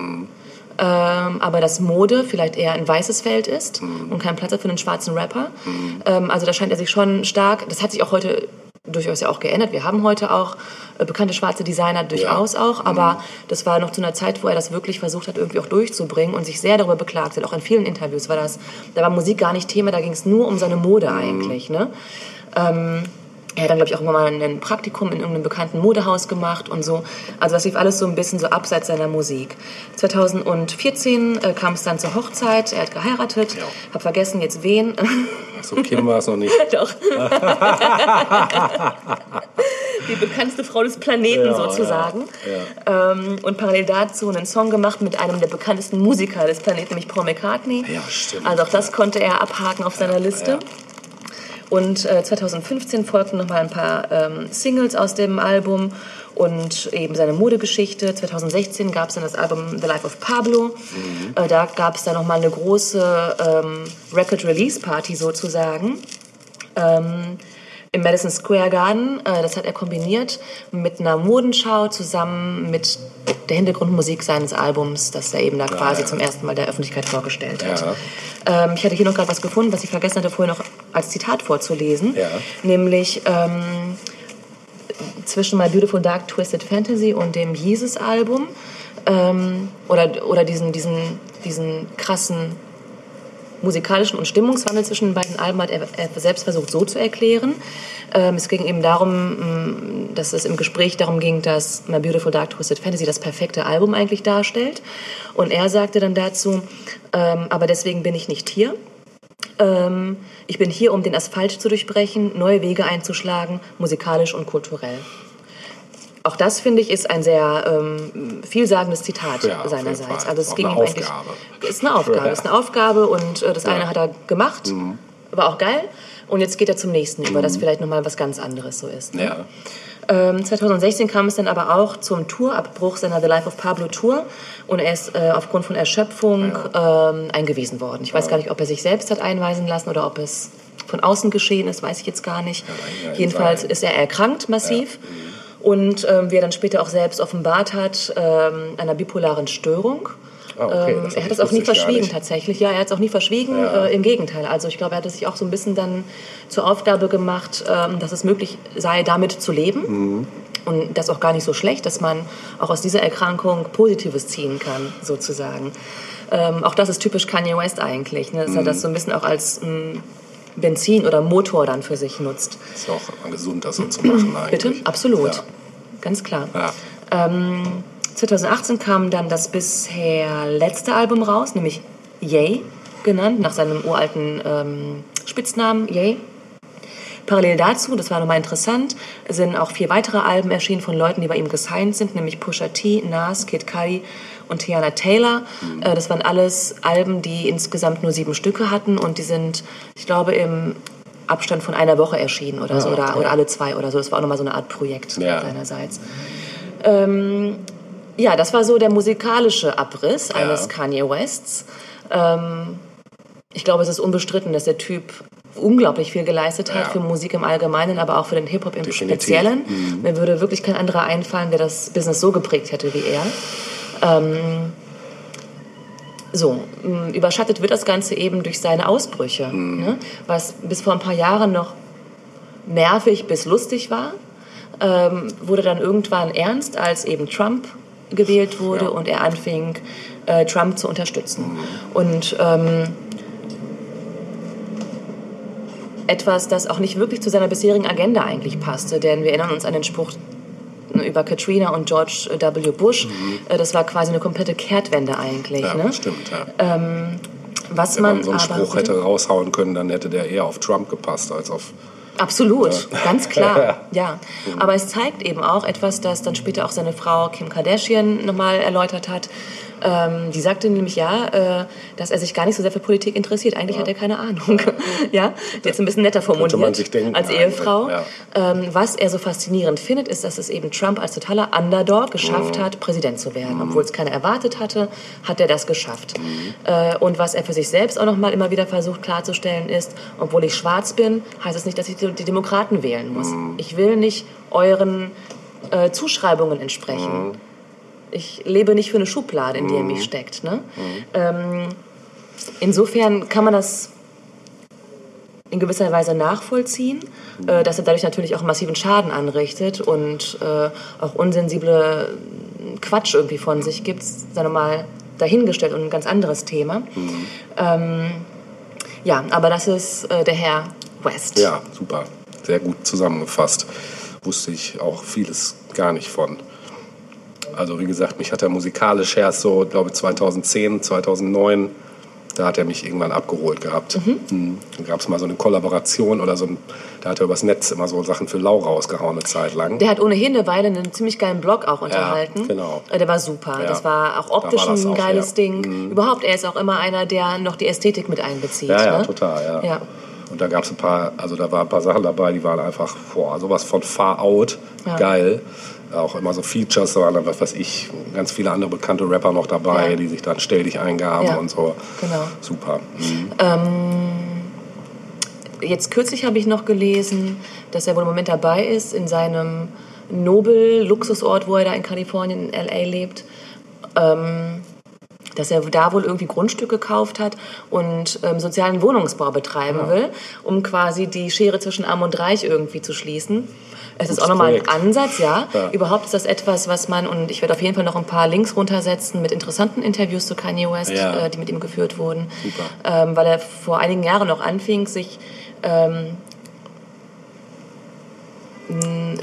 ähm, aber dass Mode vielleicht eher ein weißes Feld ist und kein Platz hat für einen schwarzen Rapper. Ähm, also da scheint er sich schon stark, das hat sich auch heute durchaus ja auch geändert. Wir haben heute auch äh, bekannte schwarze Designer durchaus auch, aber das war noch zu einer Zeit, wo er das wirklich versucht hat, irgendwie auch durchzubringen und sich sehr darüber beklagt hat. Auch in vielen Interviews war das, da war Musik gar nicht Thema, da ging es nur um seine Mode eigentlich. Ne? Ähm, er hat dann, glaube ich, auch irgendwann mal ein Praktikum in irgendeinem bekannten Modehaus gemacht und so. Also das lief alles so ein bisschen so abseits seiner Musik. 2014 äh, kam es dann zur Hochzeit, er hat geheiratet, Ja. hab vergessen jetzt wen. Achso, Kim war es noch nicht. Doch. Die bekannteste Frau des Planeten Ja, sozusagen. Ähm, und parallel dazu einen Song gemacht mit einem der bekanntesten Musiker des Planeten, nämlich Paul McCartney. Ja, stimmt. Also auch das konnte er abhaken auf seiner Liste. Und äh, 2015 folgten noch mal ein paar ähm, Singles aus dem Album und eben seine Modegeschichte. 2016 gab es dann das Album The Life of Pablo. Äh, da gab es dann noch mal eine große ähm, Record-Release-Party sozusagen. Ähm, im Madison Square Garden. Äh, das hat er kombiniert mit einer Modenschau zusammen mit der Hintergrundmusik seines Albums, das er eben da quasi ja. zum ersten Mal der Öffentlichkeit vorgestellt hat. Ja. Ähm, ich hatte hier noch gerade was gefunden, was ich vergessen hatte, vorher noch als Zitat vorzulesen. Ja. Nämlich ähm, zwischen My Beautiful Dark Twisted Fantasy und dem Jesus-Album. Ähm, oder oder diesen, diesen, diesen krassen musikalischen und Stimmungswandel zwischen den beiden Alben hat er, selbst versucht so zu erklären. Ähm, es ging eben darum, mh, dass es im Gespräch darum ging, dass My Beautiful Dark Twisted Fantasy das perfekte Album eigentlich darstellt. Und er sagte dann dazu, ähm, aber deswegen bin ich nicht hier. Ähm, ich bin hier, um den Asphalt zu durchbrechen, neue Wege einzuschlagen, musikalisch und kulturell. Auch das, finde ich, ist ein sehr ähm, vielsagendes Zitat Ja, seinerseits. Also es Auch ging eine ihm eigentlich Aufgabe. ist eine Aufgabe, Ja. ist eine Aufgabe und äh, das Ja. Mhm. eine hat er gemacht, war auch geil. Und jetzt geht er zum nächsten über, das vielleicht nochmal was ganz anderes so ist. ne? Ja. Ähm, 2016 kam es dann aber auch zum Tourabbruch seiner The Life of Pablo Tour und er ist äh, aufgrund von Erschöpfung ähm, eingewiesen worden. Ich weiß gar nicht, ob er sich selbst hat einweisen lassen oder ob es von außen geschehen ist, weiß ich jetzt gar nicht. ja, Jedenfalls ist er erkrankt massiv und ähm, wie er dann später auch selbst offenbart hat, ähm, einer bipolaren Störung. Ah, okay, ähm, er hat es auch nie verschwiegen tatsächlich. Ja, er hat es auch nie verschwiegen. Ja. Äh, Im Gegenteil. Also ich glaube, er hat es sich auch so ein bisschen dann zur Aufgabe gemacht, ähm, dass es möglich sei, damit zu leben. Mhm. Und das auch gar nicht so schlecht, dass man auch aus dieser Erkrankung Positives ziehen kann, sozusagen. Ähm, auch das ist typisch Kanye West eigentlich, ne? dass Mhm. er das so ein bisschen auch als ähm, Benzin oder Motor dann für sich nutzt. Ist ja auch gesund, das so zu machen eigentlich. Bitte? Absolut. Ja. Ganz klar. Ja. Ähm, 2018 kam dann das bisher letzte Album raus, nämlich Yay genannt, nach seinem uralten ähm, Spitznamen Yay. Parallel dazu, das war nochmal interessant, sind auch vier weitere Alben erschienen von Leuten, die bei ihm gesigned sind, nämlich Pusha T, Nas, Kid Cudi und Tiana Taylor. Äh, das waren alles Alben, die insgesamt nur sieben Stücke hatten und die sind, ich glaube, im Abstand von einer Woche erschienen oder so, Ah, oder, okay. oder alle zwei oder so. Das war auch nochmal so eine Art Projekt Ja. seinerseits. Ähm, ja, das war so der musikalische Abriss eines Kanye Wests. Ähm, ich glaube, es ist unbestritten, dass der Typ unglaublich viel geleistet hat Ja. für Musik im Allgemeinen, aber auch für den Hip-Hop im Definitiv. Mhm. Speziellen. Mir würde wirklich kein anderer einfallen, der das Business so geprägt hätte wie er. Ähm, so, mh, überschattet wird das Ganze eben durch seine Ausbrüche, Mhm. ne? was bis vor ein paar Jahren noch nervig bis lustig war, ähm, wurde dann irgendwann ernst, als eben Trump gewählt wurde Ja. und er anfing, äh, Trump zu unterstützen. Und ähm, etwas, das auch nicht wirklich zu seiner bisherigen Agenda eigentlich passte, denn wir erinnern uns an den Spruch über Katrina und George W. Bush. Äh, Das war quasi eine komplette Kehrtwende eigentlich. Ja, ne? stimmt. Ja. Was Wenn man, man so einen aber Spruch hätte raushauen können, dann hätte der eher auf Trump gepasst als auf. Absolut, ganz klar, ja. Aber es zeigt eben auch etwas, das dann später auch seine Frau Kim Kardashian nochmal erläutert hat. Ähm, die sagte nämlich ja, äh, dass er sich gar nicht so sehr für Politik interessiert. Eigentlich hat er keine Ahnung. ja, jetzt ein bisschen netter formuliert denken, als Ehefrau. ja. Ähm, was er so faszinierend findet, ist, dass es eben Trump als totaler Underdog geschafft hat, Präsident zu werden. Obwohl es keiner erwartet hatte, hat er das geschafft. Äh, und was er für sich selbst auch nochmal immer wieder versucht klarzustellen ist, obwohl ich schwarz bin, heißt es nicht, dass ich die, die Demokraten wählen muss. Ich will nicht euren äh, Zuschreibungen entsprechen. Ich lebe nicht für eine Schublade, in die er mich steckt. Ne? Ähm, insofern kann man das in gewisser Weise nachvollziehen, äh, dass er dadurch natürlich auch massiven Schaden anrichtet und äh, auch unsensible Quatsch irgendwie von sich gibt, sagen wir mal dahingestellt und ein ganz anderes Thema. Ähm, ja, aber das ist äh, der Herr West. Ja, super. Sehr gut zusammengefasst. Wusste ich auch vieles gar nicht von. Also wie gesagt, mich hat er musikalisch erst so, glaube ich, 2010, 2009, da hat er mich irgendwann abgeholt gehabt. Mhm. Dann gab es mal so eine Kollaboration oder so ein, da hat er übers Netz immer so Sachen für Laura rausgehauen eine Zeit lang. Der hat ohnehin eine Weile einen ziemlich geilen Blog auch unterhalten. genau. Äh, Der war super. Ja. Das war auch Da war optisch das ein auch, geiles ja. Ding. Überhaupt, er ist auch immer einer, der noch die Ästhetik mit einbezieht. Ja, ja, ne? total, ja. Ja. Und da gab es ein paar, also da waren ein paar Sachen dabei, die waren einfach, boah, sowas von far out, Ja. geil. Auch immer so Features, waren was weiß ich, ganz viele andere bekannte Rapper noch dabei, Ja. die sich dann stell dich eingaben Ja, und so. genau. Super. Mhm. Jetzt kürzlich habe ich noch gelesen, dass er wohl im Moment dabei ist in seinem Nobel-Luxusort, wo er da in Kalifornien, in L.A. lebt. Ähm, dass er da wohl irgendwie Grundstück gekauft hat und ähm, sozialen Wohnungsbau betreiben will, um quasi die Schere zwischen Arm und Reich irgendwie zu schließen. Es ist auch nochmal ein. Ansatz, ja. Ja. Überhaupt ist das etwas, was man, und ich werde auf jeden Fall noch ein paar Links runtersetzen mit interessanten Interviews zu Kanye West, Ja. äh, die mit ihm geführt wurden. Ähm, weil er vor einigen Jahren noch anfing, sich ähm,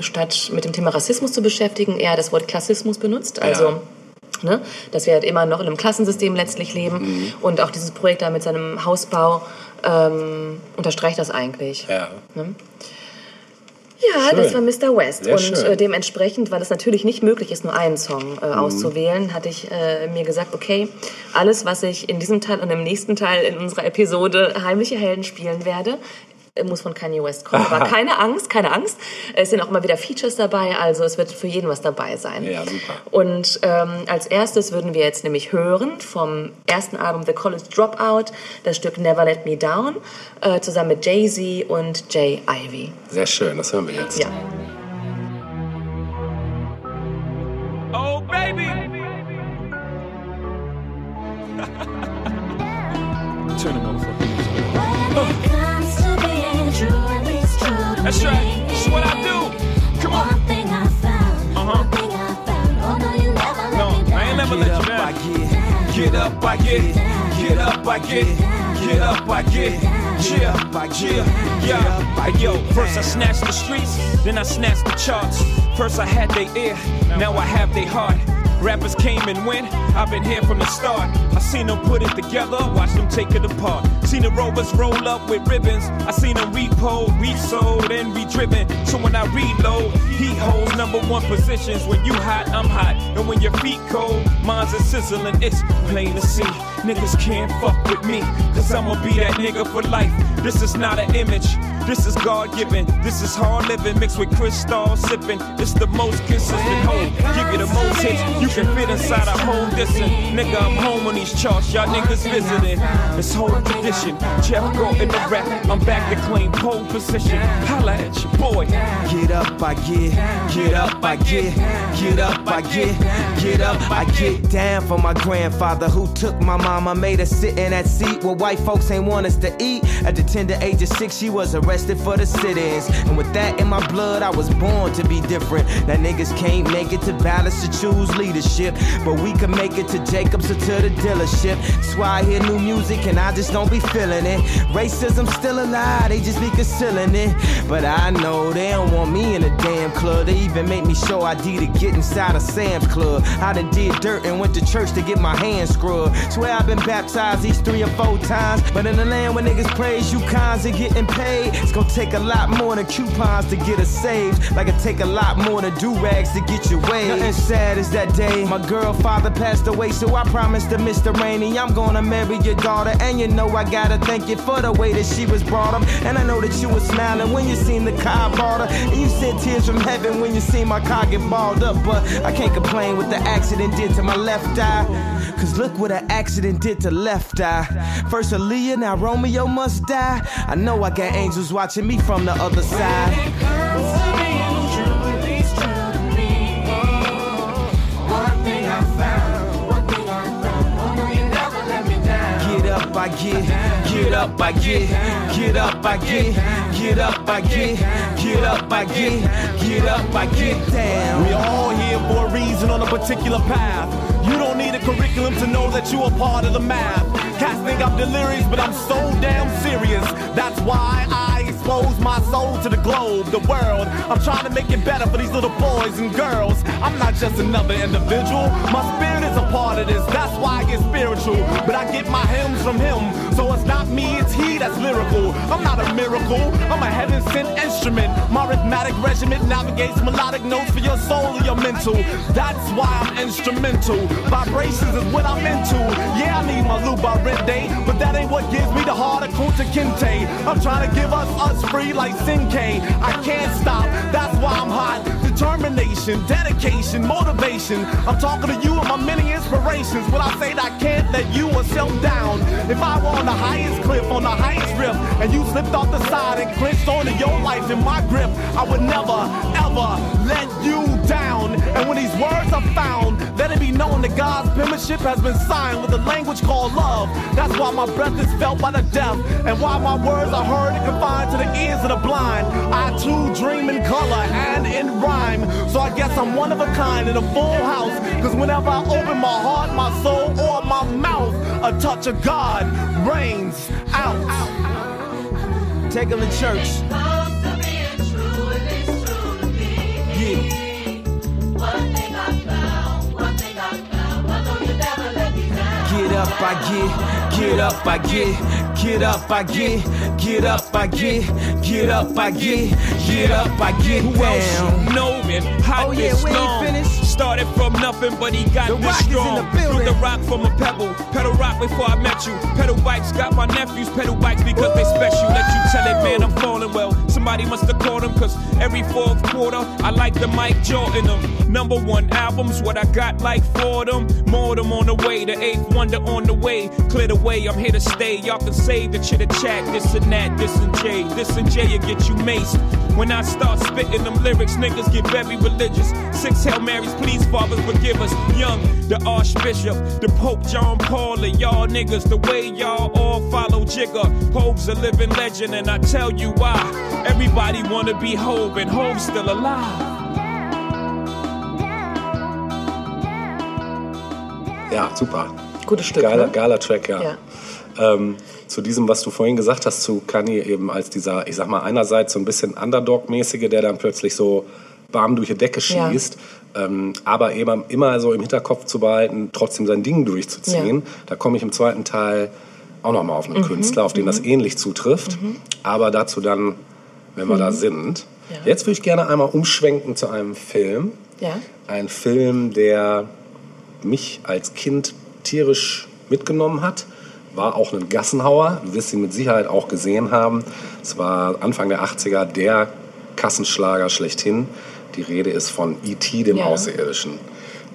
statt mit dem Thema Rassismus zu beschäftigen, eher das Wort Klassismus benutzt. Also, ne, dass wir halt immer noch in einem Klassensystem letztlich leben. Mhm. Und auch dieses Projekt da mit seinem Hausbau ähm, unterstreicht das eigentlich. Ja. Ja, Schön. das war Mr. West. Sehr und äh, dementsprechend, weil es natürlich nicht möglich ist, nur einen Song Mhm. äh, auszuwählen, hatte ich äh, mir gesagt, okay, alles, was ich in diesem Teil und im nächsten Teil in unserer Episode Heimliche Helden spielen werde, muss von Kanye West kommen. Aber keine Angst, keine Angst. Es sind auch immer wieder Features dabei, also es wird für jeden was dabei sein. Ja, super. Und ähm, als erstes würden wir jetzt nämlich hören vom ersten Album The College Dropout das Stück Never Let Me Down äh, zusammen mit Jay-Z und Jay Ivy. Sehr schön, das hören wir jetzt. Ja. Oh, baby. Turn the motherfucker. That's right. That's what I do. Come on. One thing I found, Uh-huh. one thing I found. Oh no, you never let No, me down. I ain't never Get let up, you I down. get. Get up, I get. Get up, I get. Get up, I get. Yeah, I get. yeah, yeah. Hey, yo, first I snatched the streets, then I snatched the charts. First I had their ear, now I have their heart. Rappers came and went, I've been here from the start. I seen them put it together, watch them take it apart. Seen the rovers roll up with ribbons. I seen them repo, resold, and re-driven. So when I reload, he holds number one positions. When you hot, I'm hot. And when your feet cold, mine's a sizzling. It's plain to see. Niggas can't fuck with me, cause I'ma be that nigga for life. This is not an image. This is God given. This is hard living mixed with crystal sipping. It's the most consistent home. Give you the most hits. You can fit inside a whole distance. Nigga, I'm home on these charts. Y'all niggas visiting. This whole tradition. Jeff in the rap. I'm back to claim pole position. Holla at your boy. Get up, I get. Get up, I get. Get up, I get. Get up, I get down for my grandfather who took my mama, made her sit in that seat where white folks ain't want us to eat. At the tender age of six, she was arrested for the sit-ins, and with that in my blood, I was born to be different. Now niggas can't make it to balance to choose leadership, but we can make it to Jacobs or to the dealership. That's why I hear new music and I just don't be feeling it. Racism still alive, they just be concealing it. But I know they don't want me in a damn club. They even make me show ID to get inside a Sam's Club. I done did dirt and went to church to get my hands scrubbed. Swear I've been baptized these three or four times. But in the land where niggas praise you cons and getting paid, it's gonna take a lot more than coupons to get us saved. Like it take a lot more than do rags to get your way. Nothing sad is that day. My girl father passed away, so I promised to Mr. Rainey I'm gonna marry your daughter. And you know I gotta thank you for the way that she was brought up. And I know that you were smiling when you seen the car bought her. And you sent tears from heaven when you seen my car get balled up. But I can't complain what the accident did to my left eye. Cause look what an accident did to left eye. First Aaliyah, now Romeo must die. I know I got angels watching me from the other side. I get, get up I get, get up I get, get up I get, get up I get, get up I get down. We all here for a reason on a particular path. You don't need a curriculum to know that you are part of the math. Cats think I'm delirious, but I'm so damn serious. That's why I expose my soul to the globe, the world. I'm trying to make it better for these little boys and girls. I'm not just another individual. My spirit is a part of this. That's why I get spiritual. But I get my hymns from him. So it's not me, it's he that's lyrical. I'm not a miracle. I'm a heaven sent instrument. My rhythmic regiment navigates melodic notes for your soul and your mental. That's why I'm instrumental. Vibrations is what I'm into. Yeah, I need my Luba Rende, but that ain't what gives me the heart of Kunta Kinte. I'm trying to give us us free like Sinke. I can't stop. That's why I'm hot. Determination, dedication, motivation. I'm talking to you and my many inspirations. When I say that I can't let you or yourself down. If I were on the highest cliff, on the highest rift, and you slipped off the side and clinched onto your life in my grip, I would never, ever let you down. And when these words are found, let known that God's penmanship has been signed with a language called love. That's why my breath is felt by the deaf, and why my words are heard and confined to the ears of the blind. I too dream in color and in rhyme, so I guess I'm one of a kind in a full house. Cause whenever I open my heart, my soul, or my mouth, a touch of God rains out. Take them to church. Yeah. Get up, I get, get up, I get, get up, I get, get up, I get, get up, I get, get up, I get down. know man? Hot Oh, yeah, we ain't finished. Started from nothing, but he got The this Rock is in strong. the. Threw the rock from a pebble. Pedal rock before I met you. Pedal bikes got my nephews. Pedal bikes because they special. Let you tell it, man, I'm falling well. Somebody must have called him, cause every fourth quarter, I like the Mike Jordan them. Number one albums, what I got like for them. More them on the way, the eighth wonder on the way. Clear the way, I'm here to stay. Y'all can say the chitter chat, this and that, this and Jay. This and Jay, you get you maced. When I start spitting them lyrics, niggas get very religious. Six Hail Marys, please, fathers, forgive us. Young, the Archbishop, the Pope John Paul, and y'all niggas, the way y'all all follow Jigger. Hove's a living legend, and I tell you why. Everybody wanna be Hove, and Hove's still alive. Ja, super. Gutes Stück, Geiler, ne? geiler Track, ja. Ja. Ähm, zu diesem, was du vorhin gesagt hast, zu Kanye eben als dieser, ich sag mal, einerseits so ein bisschen Underdog-mäßige, der dann plötzlich so warm durch die Decke Ja. Ähm, aber eben immer so im Hinterkopf zu behalten, trotzdem sein Ding durchzuziehen. Ja. Da komme ich im zweiten Teil auch nochmal auf einen Mhm. Künstler, auf den das ähnlich zutrifft. Aber dazu dann, wenn wir da sind. Mhm. Ja. Jetzt würde ich gerne einmal umschwenken zu einem Film. Ja. Ein Film, der mich als Kind tierisch mitgenommen hat. War auch ein Gassenhauer. Du wirst ihn mit Sicherheit auch gesehen haben. Es war Anfang der 80er der Kassenschlager schlechthin. Die Rede ist von E.T., dem Ja. Außerirdischen.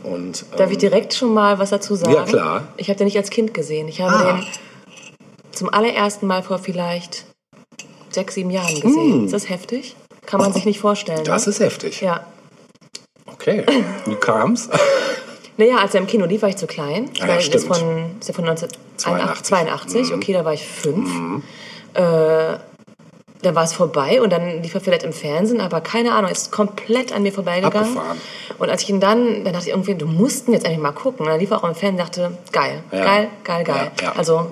Und, Darf ich ähm, direkt schon mal was dazu sagen? Ja, klar. Ich habe den nicht als Kind gesehen. Ich habe Ah. den zum allerersten Mal vor vielleicht sechs, sieben Jahren gesehen. Ist das heftig? Kann man sich nicht vorstellen. Das ne? ist heftig. Ja. Okay. Wie kam's? Naja, als er im Kino lief, war ich zu klein. Ich Ah ja, das stimmt. von, ist ja von 1982. 82. Okay, da war ich fünf. Äh, dann war es vorbei und dann lief er vielleicht im Fernsehen, aber keine Ahnung, ist komplett an mir vorbeigegangen. Abgefahren. Und als ich ihn dann, dann dachte ich irgendwie, du musst ihn jetzt eigentlich mal gucken. Und dann lief er auch im Fernsehen und dachte, geil, Ja. geil, geil, geil. Ja, ja. Also,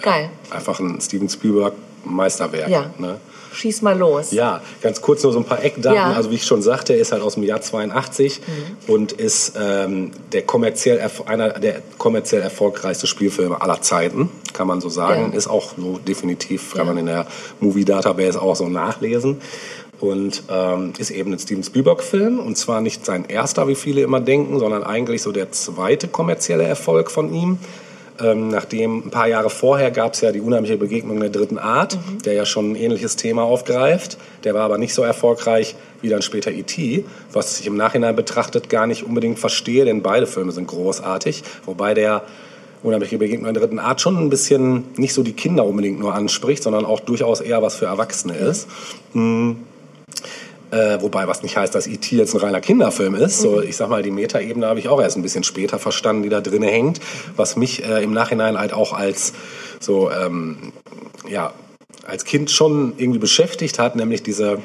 geil. Einfach ein Steven Spielberg Meisterwerk. Ja. Ne? Schieß mal los. Ja, ganz kurz nur so ein paar Eckdaten. Ja. Also wie ich schon sagte, er ist halt aus dem Jahr 82 Mhm. und ist ähm, der kommerziell einer der kommerziell erfolgreichste Spielfilme aller Zeiten, kann man so sagen. Ja. Ist auch so definitiv, kann Ja. man in der Movie Database auch so nachlesen. Und ähm, ist eben ein Steven Spielberg-Film und zwar nicht sein erster, wie viele immer denken, sondern eigentlich so der zweite kommerzielle Erfolg von ihm. Ähm, nachdem ein paar Jahre vorher gab es ja die unheimliche Begegnung der dritten Art, der ja schon ein ähnliches Thema aufgreift. Der war aber nicht so erfolgreich wie dann später E.T., was ich im Nachhinein betrachtet gar nicht unbedingt verstehe, denn beide Filme sind großartig. Wobei der unheimliche Begegnung der dritten Art schon ein bisschen nicht so die Kinder unbedingt nur anspricht, sondern auch durchaus eher was für Erwachsene ist. Mm. Äh, wobei, was nicht heißt, dass E.T. jetzt ein reiner Kinderfilm ist. So, ich sag mal, die Metaebene habe ich auch erst ein bisschen später verstanden, die da drin hängt. Was mich äh, im Nachhinein halt auch als so, ähm, ja, als Kind schon irgendwie beschäftigt hat, nämlich diese,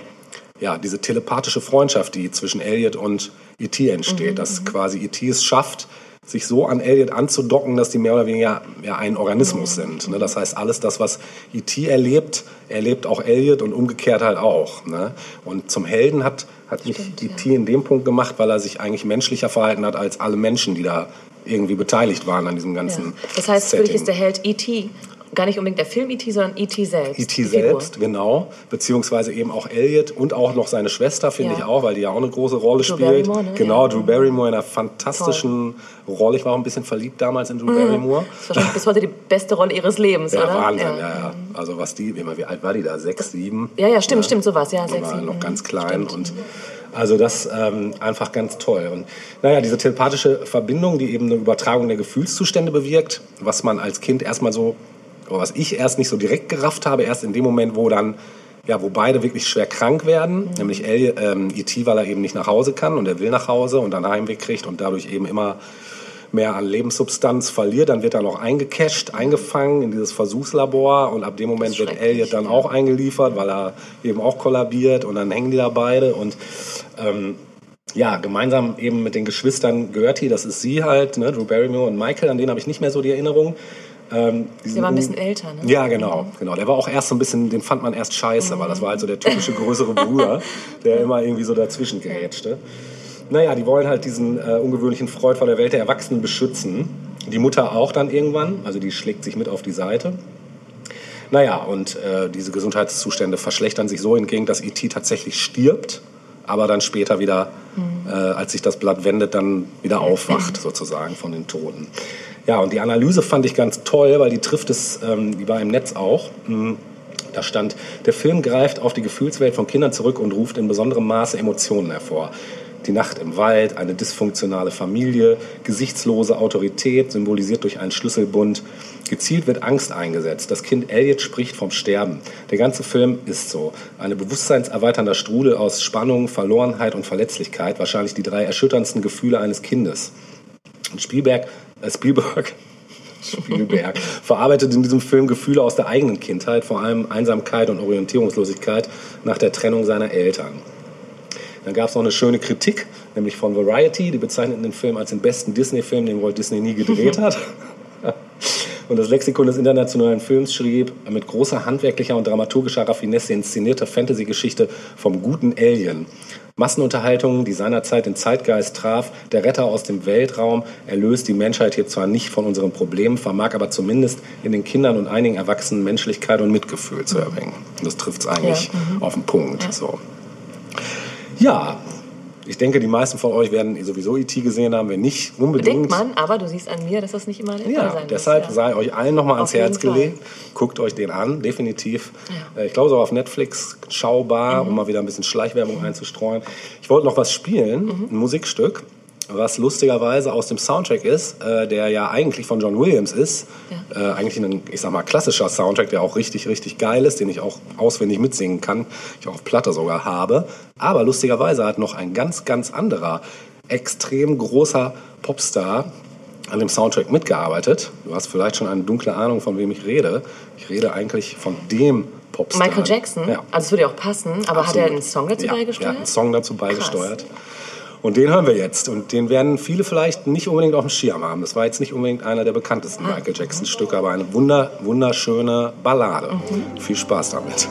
ja, diese telepathische Freundschaft, die zwischen Elliot und E.T. entsteht. dass quasi E.T. es schafft, sich so an Elliot anzudocken, dass die mehr oder weniger ja, ein Organismus sind. Ne? Das heißt, alles das, was E.T. erlebt, erlebt auch Elliot und umgekehrt halt auch. Ne? Und zum Helden hat, hat mich E.T. in dem Punkt gemacht, weil er sich eigentlich menschlicher verhalten hat als alle Menschen, die da irgendwie beteiligt waren an diesem ganzen Ja. Das heißt, für dich Setting. ist der Held E.T. gar nicht unbedingt der Film E.T., sondern E.T. selbst. E.T. die Figur. selbst, genau. Beziehungsweise eben auch Elliot und auch noch seine Schwester, finde Ja. ich auch, weil die ja auch eine große Rolle Drew spielt. Barrymore, ne? Genau, Ja. Drew Barrymore in einer fantastischen Rolle. Ich war auch ein bisschen verliebt damals in Drew Barrymore. Das ist wahrscheinlich bis heute die beste Rolle ihres Lebens, Ja, oder? Wahnsinn, ja. ja, Also was die, wie, alt war die da? Sechs, sieben? Ja, ja, stimmt, stimmt, sowas. Ja, sechs, sieben. noch ganz klein Stimmt. und also das ähm, einfach ganz toll. Und naja, diese telepathische Verbindung, die eben eine Übertragung der Gefühlszustände bewirkt, was man als Kind erstmal so, was ich erst nicht so direkt gerafft habe, erst in dem Moment, wo dann, ja, wo beide wirklich schwer krank werden, nämlich El, ähm, E.T., weil er eben nicht nach Hause kann und er will nach Hause und dann Heimweg kriegt und dadurch eben immer mehr an Lebenssubstanz verliert, dann wird er noch eingecasht, eingefangen in dieses Versuchslabor und ab dem Moment wird Elliot dann auch eingeliefert, weil er eben auch kollabiert und dann hängen die da beide und ähm, ja, gemeinsam eben mit den Geschwistern Gertie, das ist sie halt, ne, Drew Barrymore und Michael, an denen habe ich nicht mehr so die Erinnerung. Ähm, Der war ein bisschen älter, ne? Ja, genau, genau. Der war auch erst so ein bisschen, den fand man erst scheiße, weil das war halt so der typische größere Bruder, der immer irgendwie so dazwischen gerätschte. Naja, die wollen halt diesen äh, ungewöhnlichen Freud vor der Welt der Erwachsenen beschützen. Die Mutter auch dann irgendwann, also die schlägt sich mit auf die Seite. Naja, und äh, diese Gesundheitszustände verschlechtern sich so hingegen, dass E.T. tatsächlich stirbt, aber dann später wieder, äh, als sich das Blatt wendet, dann wieder aufwacht sozusagen von den Toten. Ja, und die Analyse fand ich ganz toll, weil die trifft es, ähm, die war im Netz auch. Mm, Da stand, der Film greift auf die Gefühlswelt von Kindern zurück und ruft in besonderem Maße Emotionen hervor. Die Nacht im Wald, eine dysfunktionale Familie, gesichtslose Autorität, symbolisiert durch einen Schlüsselbund. Gezielt wird Angst eingesetzt. Das Kind Elliot spricht vom Sterben. Der ganze Film ist so. Eine bewusstseinserweiternder Strudel aus Spannung, Verlorenheit und Verletzlichkeit. Wahrscheinlich die drei erschütterndsten Gefühle eines Kindes. Und Spielberg, Spielberg, Spielberg verarbeitet in diesem Film Gefühle aus der eigenen Kindheit, vor allem Einsamkeit und Orientierungslosigkeit nach der Trennung seiner Eltern. Dann gab es noch eine schöne Kritik, nämlich von Variety, die bezeichneten den Film als den besten Disney-Film, den Walt Disney nie gedreht hat. Und das Lexikon des internationalen Films schrieb, mit großer handwerklicher und dramaturgischer Raffinesse inszenierte Fantasy-Geschichte vom guten Alien. Massenunterhaltung, die seinerzeit den Zeitgeist traf, der Retter aus dem Weltraum, erlöst die Menschheit hier zwar nicht von unseren Problemen, vermag aber zumindest in den Kindern und einigen Erwachsenen Menschlichkeit und Mitgefühl zu erwecken. Und das trifft es eigentlich Ja, mhm. auf den Punkt. So. Ja, ich denke, die meisten von euch werden sowieso E.T. gesehen haben, wenn nicht unbedingt. Denkt man, aber du siehst an mir, dass das nicht immer der Fall Ja, sein deshalb muss. Ja. sei euch allen nochmal ans Herz Fall. gelegt. Guckt euch den an, definitiv. Ja. Äh, Ich glaube, es ist auch auf Netflix schaubar, Mhm. um mal wieder ein bisschen Schleichwerbung einzustreuen. Ich wollte noch was spielen, Mhm. ein Musikstück, was lustigerweise aus dem Soundtrack ist, äh, der ja eigentlich von John Williams ist. Äh, eigentlich ein, ich sag mal, klassischer Soundtrack, der auch richtig, richtig geil ist, den ich auch auswendig mitsingen kann, ich auch auf Platte sogar habe. Aber lustigerweise hat noch ein ganz, ganz anderer, extrem großer Popstar an dem Soundtrack mitgearbeitet. Du hast vielleicht schon eine dunkle Ahnung, von wem ich rede. Ich rede eigentlich von dem Popstar. Michael Jackson, Ja. also es würde ja auch passen, aber hat er Absolut. einen Song dazu ja, beigesteuert? Ja, einen Song dazu beigesteuert. Und den hören wir jetzt. Und den werden viele vielleicht nicht unbedingt auf dem Schirm haben. Das war jetzt nicht unbedingt einer der bekanntesten Ah. Michael Jackson-Stücke, aber eine wunder, wunderschöne Ballade. Mhm. Viel Spaß damit.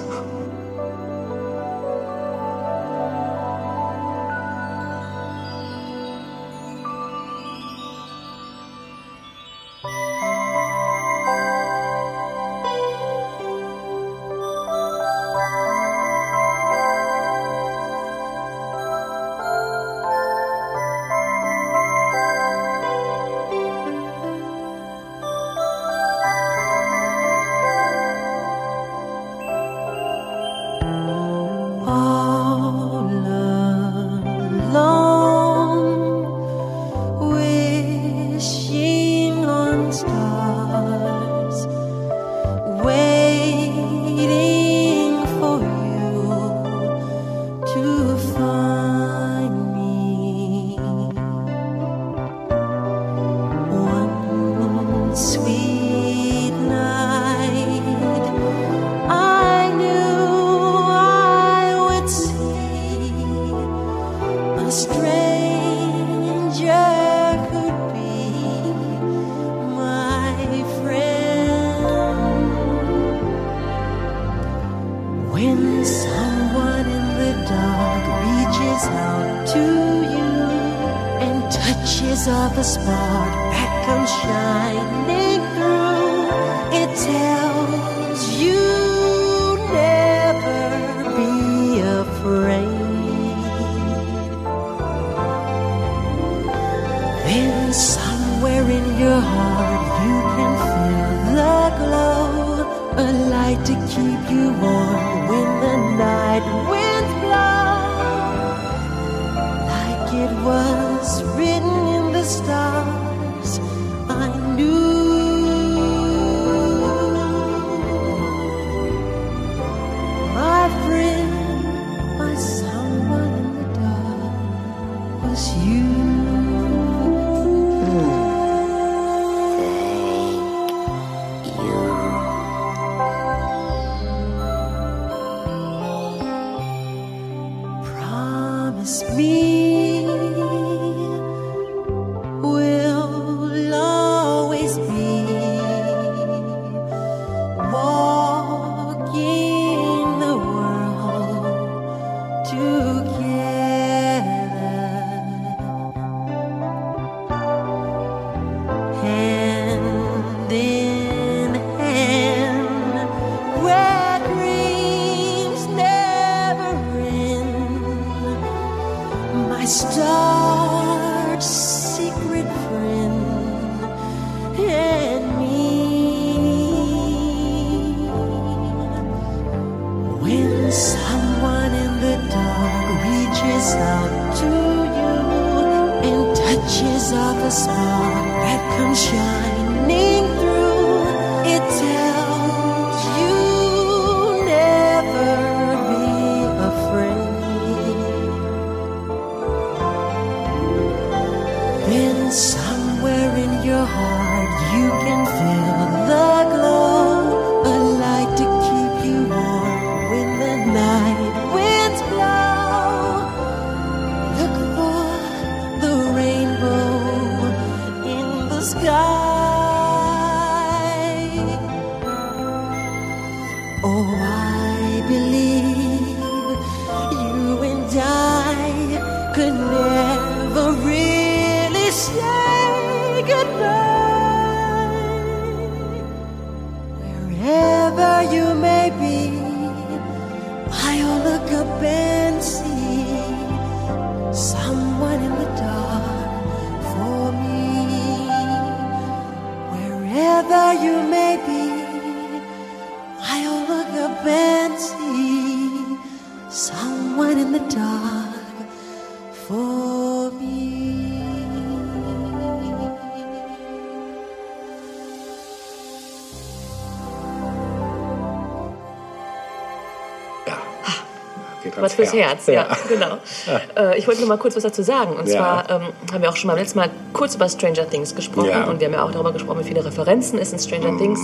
Fürs Herz, ja, genau. Ja. Äh, ich wollte nur mal kurz was dazu sagen. Und Ja. zwar ähm, haben wir auch schon beim letzten Mal kurz über Stranger Things gesprochen. Ja. Und wir haben ja auch darüber gesprochen, wie viele Referenzen es in Stranger Mhm. Things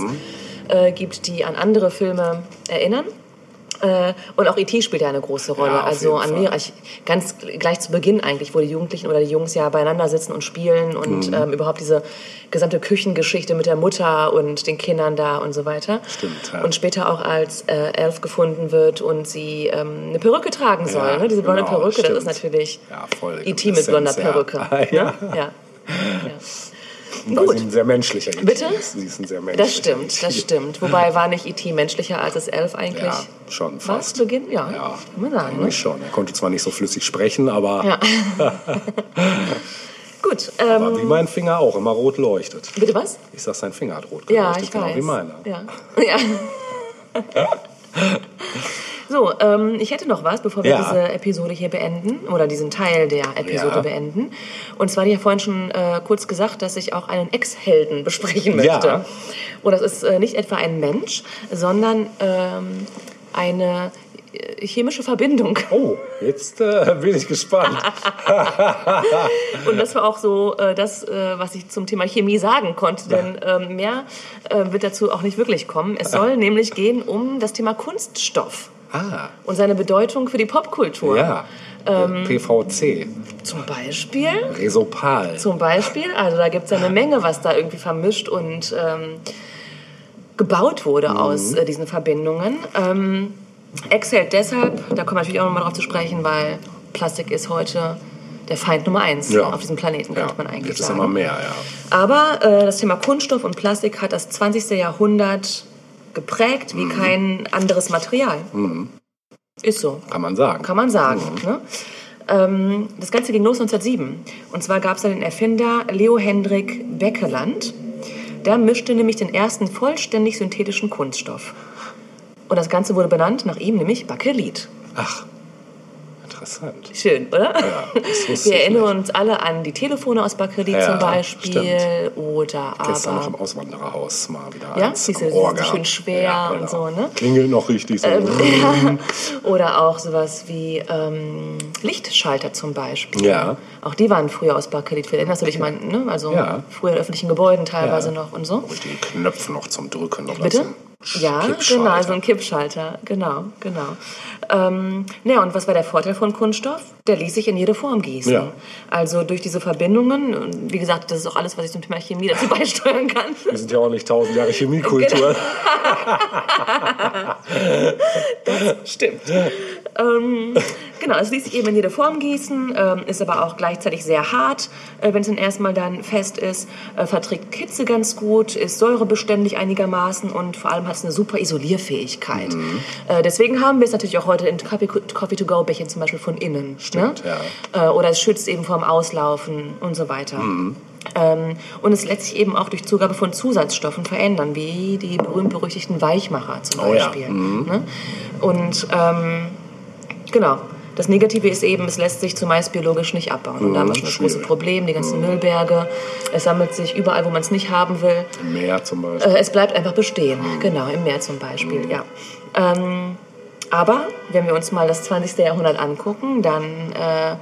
äh, gibt, die an andere Filme erinnern. Äh, und auch E.T. spielt ja eine große Rolle. Ja, also an mir, ich, ganz gleich zu Beginn eigentlich, wo die Jugendlichen oder die Jungs ja beieinander sitzen und spielen und Mhm. ähm, überhaupt diese gesamte Küchengeschichte mit der Mutter und den Kindern da und so weiter. Stimmt, ja. Und später auch als äh, Elf gefunden wird und sie ähm, eine Perücke tragen soll. Ja, ne? Diese blonde genau, Perücke, das ist stimmt. natürlich Ja, voll. E.T. mit blonder ja. Perücke. Ja. Ne? ja. Weil Gut. sie ein sehr menschlicher E.T. Bitte? ist. Sie ist ein sehr menschlicher Das stimmt, E.T. das stimmt. Wobei war nicht E.T. menschlicher als das Elf eigentlich? Ja, schon Was? fast. Beginn? Ja, Ja, kann man sagen. Ne? schon. Er konnte zwar nicht so flüssig sprechen, aber, Ja. Gut. aber Ähm, wie mein Finger auch immer rot leuchtet. bitte was? Ich sag, sein Finger hat rot Ja, geleuchtet, ich genau weiß. wie meiner. Ja. ja. So, ähm, ich hätte noch was, bevor wir Ja. diese Episode hier beenden oder diesen Teil der Episode Ja. beenden. Und zwar ich ja vorhin schon äh, kurz gesagt, dass ich auch einen Ex-Helden besprechen möchte. Ja. Und das ist äh, nicht etwa ein Mensch, sondern ähm, eine chemische Verbindung. Oh, jetzt äh, bin ich gespannt. Und das war auch so äh, das, äh, was ich zum Thema Chemie sagen konnte, denn ähm, mehr äh, wird dazu auch nicht wirklich kommen. Es soll nämlich gehen um das Thema Kunststoff ah, und seine Bedeutung für die Popkultur. ja. Ähm, PVC, Zum Beispiel, Resopal. zum Beispiel, also da gibt es eine Menge, was da irgendwie vermischt und ähm, gebaut wurde aus äh, diesen Verbindungen. Ähm, Ex hält deshalb, da kommen wir natürlich auch nochmal drauf zu sprechen, weil Plastik ist heute der Feind Nummer eins Ja. auf diesem Planeten, könnte Ja, man eigentlich wird es sagen. immer mehr, ja. Aber äh, das Thema Kunststoff und Plastik hat das 20. Jahrhundert geprägt Mhm. wie kein anderes Material. Ist so. Kann man sagen. Kann man sagen. Ne? Ähm, das Ganze ging los 1907. Und zwar gab es da den Erfinder Leo Hendrik Beckeland. Der mischte nämlich den ersten vollständig synthetischen Kunststoff. Und das Ganze wurde benannt nach ihm, nämlich Bakelit. Ach, interessant. Schön, oder? Ja, Wir erinnern uns alle an die Telefone aus Bakelit Ja, zum Beispiel. stimmt. Oder Gestern noch aber. im Auswandererhaus mal wieder Ja, eins Ohr so schön schwer Ja, und so, ne? Klingelt noch richtig so. Ähm. Oder auch sowas wie ähm, Lichtschalter zum Beispiel. Ja. Auch die waren früher aus Bakelit. Erinnerst du dich mal, ne? Also früher in öffentlichen Gebäuden teilweise noch und so. Mit den Knöpfen noch zum Drücken. Oder Bitte? zum Ja, genau, so ein Kippschalter. Genau, genau. Ähm, ja, und was war der Vorteil von Kunststoff? Der ließ sich in jede Form gießen. Ja. Also durch diese Verbindungen, und wie gesagt, das ist auch alles, was ich zum Thema Chemie dazu beisteuern kann. Wir sind ja auch nicht tausend Jahre Chemiekultur. Stimmt. ähm, genau, es ließ sich eben in jede Form gießen, ähm, ist aber auch gleichzeitig sehr hart, äh, wenn es dann erstmal dann fest ist, äh, verträgt Hitze ganz gut, ist säurebeständig einigermaßen und vor allem hat es eine super Isolierfähigkeit. Mhm. Äh, deswegen haben wir es natürlich auch heute in Coffee-to-go-Bechern zum Beispiel von innen. Stimmt, ne? äh, Oder es schützt eben vorm Auslaufen und so weiter. Mhm. Ähm, und es lässt sich eben auch durch Zugabe von Zusatzstoffen verändern, wie die berühmt-berüchtigten Weichmacher zum Oh ja, Beispiel. Ne? Und ähm, genau. Das Negative ist eben, es lässt sich zumeist biologisch nicht abbauen. Und da haben wir schon das große Mhm. Problem, die ganzen Müllberge. Es sammelt sich überall, wo man es nicht haben will. Im Meer zum Beispiel. Äh, es bleibt einfach bestehen. Genau, im Meer zum Beispiel, ja. Ähm, aber wenn wir uns mal das 20. Jahrhundert angucken, dann äh,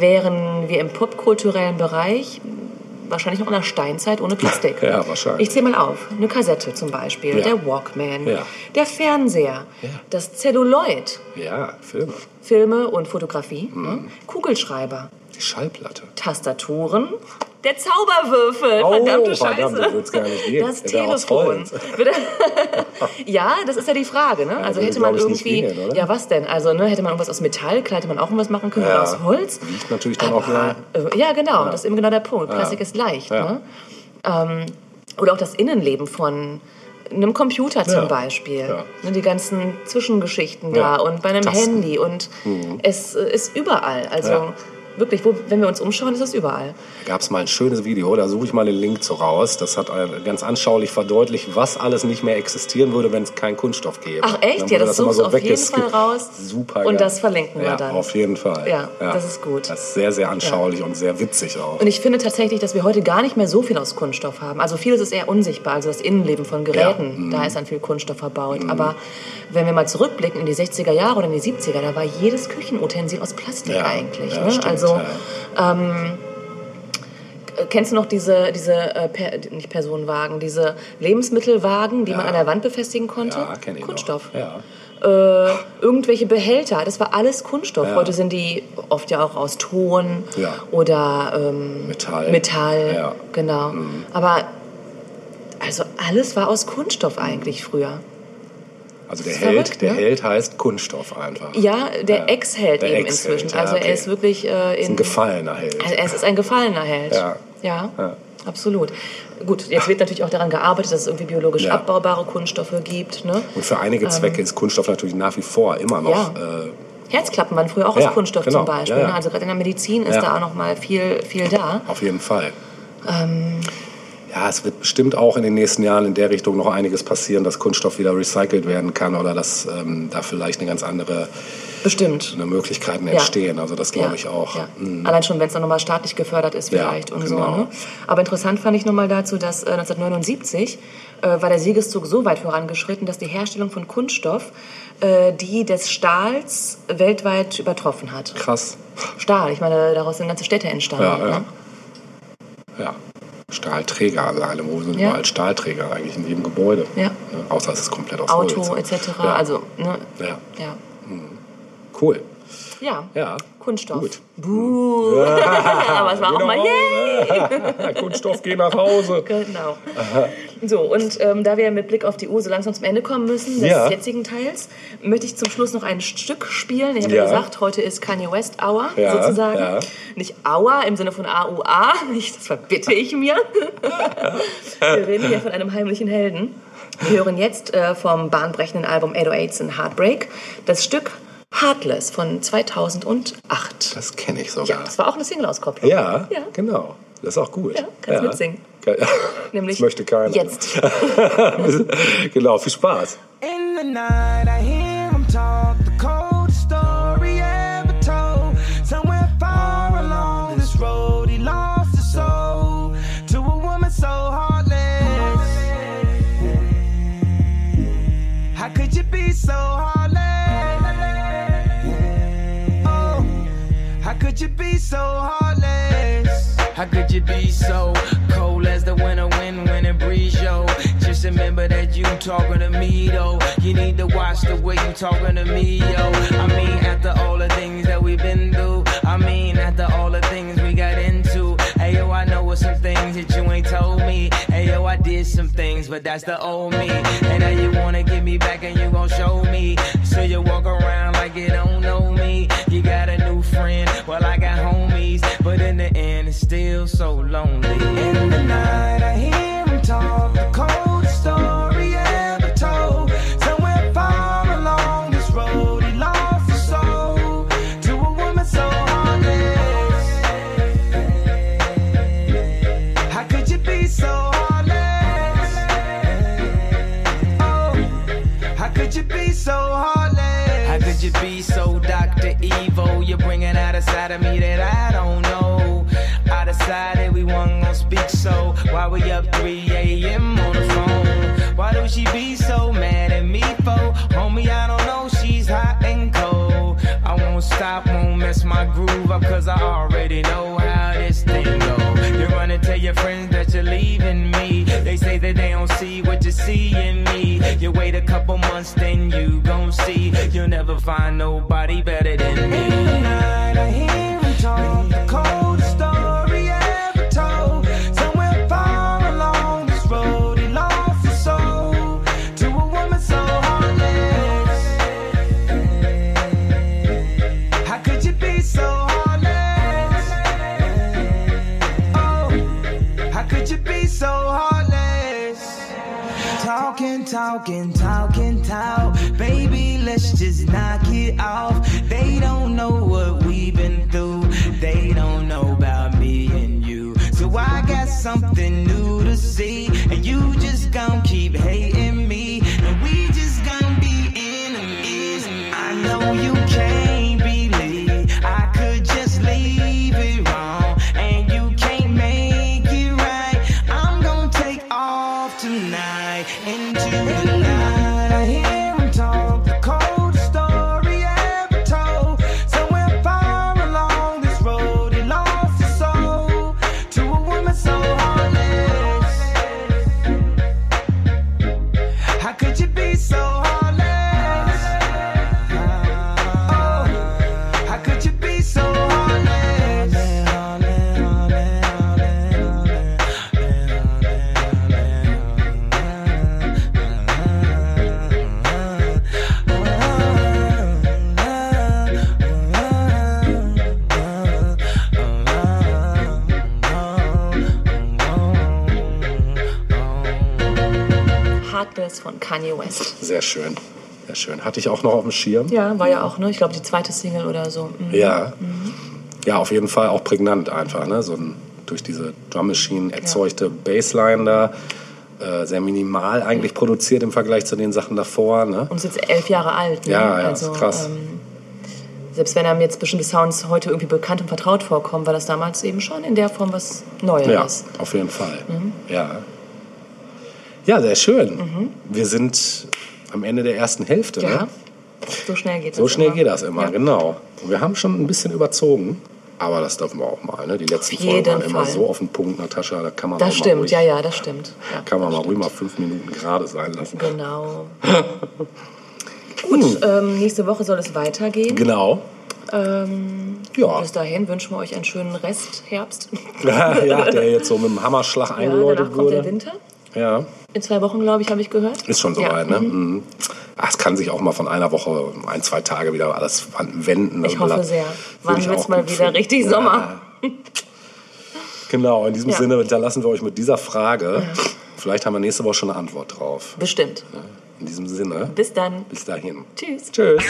wären wir im popkulturellen Bereich wahrscheinlich noch in der Steinzeit ohne Plastik. Ja, wahrscheinlich. Ich zähle mal auf. Eine Kassette zum Beispiel, Ja. der Walkman, Ja. der Fernseher, Ja. das Celluloid, Ja, Filme. Filme und Fotografie, Mhm. ne? Kugelschreiber, Die Schallplatte. Tastaturen, der Zauberwürfel, Oh, verdammte verdammt, Scheiße. so wird's gar nicht gehen. Das aus Telefon. Ja, das ist ja die Frage. Ne? Also hätte man irgendwie, gehen, ja was denn? Also ne, hätte man irgendwas aus Metall, klar hätte man auch irgendwas machen können, oder Ja. aus Holz. Wiegt natürlich dann auch mehr. äh, ja, genau, das ist eben genau der Punkt. Ja. Plastik ist leicht. Ja. Ne? Ähm, oder auch das Innenleben von einem Computer zum Ja. Beispiel. Ja. Ne, die ganzen Zwischengeschichten Ja. da und bei einem Tasten. Handy. Und es äh, ist überall. Also Ja. Wirklich, wo, wenn wir uns umschauen, ist es überall. Da gab es mal ein schönes Video, da suche ich mal den Link zu raus. Das hat äh, ganz anschaulich verdeutlicht, was alles nicht mehr existieren würde, wenn es keinen Kunststoff gäbe. Ach echt? Ja, das immer suchst du auf jeden Fall raus. Super Und geil. das verlinken wir ja, dann. auf jeden Fall. Ja, das ist gut. Das ist sehr, sehr anschaulich und sehr witzig auch. Und ich finde tatsächlich, dass wir heute gar nicht mehr so viel aus Kunststoff haben. Also vieles ist eher unsichtbar. Also das Innenleben von Geräten, Ja, mhm. da ist dann viel Kunststoff verbaut. Aber wenn wir mal zurückblicken in die 60er Jahre oder in die 70er, da war jedes Küchenutensil aus Plastik Ja, eigentlich. ja, ne? also ja. ähm, äh, Kennst du noch diese, diese äh, per, nicht Personenwagen, diese Lebensmittelwagen, die man Ja. an der Wand befestigen konnte? ja, kenne ich Kunststoff. Noch. Ja. Äh, irgendwelche Behälter, das war alles Kunststoff. Ja. Heute sind die oft ja auch aus Ton Ja. oder ähm, Metall. Metall, Ja. Mhm. genau. Aber also alles war aus Kunststoff eigentlich früher. Also der ist Held, verrückt, der ne? Held heißt Kunststoff einfach. Ja, der Ja. Ex-Held eben Ex-Held, inzwischen. ja, Also er okay. ist wirklich äh, Ist in, ein gefallener Held. also es ist ein gefallener Held. Ja. Ja, Ja. absolut. Gut, jetzt wird natürlich auch daran gearbeitet, dass es irgendwie biologisch Ja. abbaubare Kunststoffe gibt. Ne? Und für einige Zwecke ist Kunststoff natürlich nach wie vor immer noch. Ja. Äh, Herzklappen waren früher auch Ja, aus Kunststoff genau. zum Beispiel. Ja, ja. Ne? Also gerade in der Medizin ist Ja. da auch noch mal viel, viel da. auf jeden Fall. Ähm. Ja, es wird bestimmt auch in den nächsten Jahren in der Richtung noch einiges passieren, dass Kunststoff wieder recycelt werden kann oder dass ähm, da vielleicht eine ganz andere Bestimmt. Möglichkeiten Ja. entstehen. Also das glaube Ja, ich auch. Ja. Mhm. Allein schon, wenn es dann nochmal staatlich gefördert ist Ja, vielleicht und genau. so. Ne? Aber interessant fand ich nochmal dazu, dass äh, 1979 äh, war der Siegeszug so weit vorangeschritten, dass die Herstellung von Kunststoff äh, die des Stahls weltweit übertroffen hat. Krass. Stahl, ich meine, daraus sind ganze Städte entstanden. Ja, ja. Ne? Ja. Stahlträger alleine. Wo sind Ja. überall Stahlträger eigentlich in jedem Gebäude? Ja. Ne? Außer es ist komplett aus Auto Holz. etc. Ja. Also, ne? Ja. Ja. Cool. Ja. Ja. Kunststoff. Gut. Buh. Aber es war auch Geh mal yay. Kunststoff, geh nach Hause. Genau. So, und ähm, da wir mit Blick auf die Uhr so langsam zum Ende kommen müssen, des Ja. jetzigen Teils, möchte ich zum Schluss noch ein Stück spielen. Ich habe ja. Gesagt, heute ist Kanye West Hour, sozusagen. Nicht Hour im Sinne von A-U-A, das verbitte ich mir. wir reden hier von einem heimlichen Helden. Wir hören jetzt äh, vom bahnbrechenden Album 808s and Heartbreak das Stück Heartless von 2008. Das kenne ich Ja, sogar. das war auch eine Single-Auskopplung. Ja, Ja. genau. Das ist auch gut. Ja, kannst mitsingen. Ge- Nämlich das möchte keiner. jetzt. genau, viel Spaß. In the night, I hear How could you be so cold as the winter wind when it breeze, yo? Just remember that you talking to me, though. You need to watch the way you talking to me, yo. I mean, after all the things that we've been through, I mean, after all the things we got into. Hey, yo, I know what some things that you ain't told me. Hey, yo, I did some things, but that's the old me. And now you wanna get me back and you gon' show me. So you walk around like you don't know me. You got a new friend, well, I got homies. But it's still so lonely. In the night, I hear him talk the coldest story ever told. Somewhere far along this road, he lost his soul to a woman so heartless. How could you be so heartless? Oh, how could you be so heartless? How could you be so Dr. Evil? You're bringing out a side of me that I don't. We weren't gonna speak, so why we up 3 a.m. on the phone? Why do she be so mad at me for? Homie, I don't know, she's hot and cold. I won't stop, won't mess my groove up, cause I already know how this thing go. You run and tell your friends that you're leaving me. They say that they don't see what you see in me. You wait a couple months, then you gon' see. You'll never find nobody better than me. In the night, I hear him talk coldest story Talking, talking, talk. Baby, let's just knock it off. They don't know what we've been through. They don't know about me and you. So I got something new to see. And you just gon' keep hating me. And we just gon' be enemies. I know you Kanye West. Sehr schön. Sehr schön. Hatte ich auch noch auf dem Schirm. Ja, war ja auch, ne? Ich glaube, die zweite Single oder so. Mhm. Ja. Ja, auf jeden Fall auch prägnant einfach. Ne? So ein durch diese Drum Machine erzeugte Bassline da. Äh, sehr minimal eigentlich produziert im Vergleich zu den Sachen davor. Ne? Und ist jetzt elf Jahre alt. Ne? Ja, ja, also, ist krass. Ähm, selbst wenn einem jetzt bestimmte Sounds heute irgendwie bekannt und vertraut vorkommen, war das damals eben schon in der Form was Ja, Neues. auf jeden Fall. Mhm. Ja. Ja, sehr schön. Wir sind am Ende der ersten Hälfte. Ja, Ne? so schnell geht das. So schnell immer. geht das immer, Ja. genau. Und wir haben schon ein bisschen überzogen, aber das dürfen wir auch mal. Ne? Die letzten Folgen waren immer Fall. so auf den Punkt, Natascha, da kann man auch Das mal stimmt, ruhig, ja, ja, das stimmt. Ja, kann man mal ruhig mal fünf Minuten gerade sein lassen. Genau. Gut, ähm, nächste Woche soll es weitergehen. Genau. Ähm, Ja. Bis dahin wünschen wir euch einen schönen Restherbst. ja, der jetzt so mit dem Hammerschlag Ja, eingeläutet danach kommt der wurde. Winter. Ja, In zwei Wochen, glaube ich, habe ich gehört. ist schon Ja. soweit, ne? Mhm. Ach, es kann sich auch mal von einer Woche, ein, zwei Tage wieder alles wenden. Ich hoffe sehr. Wann wird's auch mal wieder finden. richtig Sommer? Genau, in diesem Ja. Sinne hinterlassen wir euch mit dieser Frage. Vielleicht haben wir nächste Woche schon eine Antwort drauf. Bestimmt. In diesem Sinne, Bis dann. bis dahin. Tschüss. Tschüss.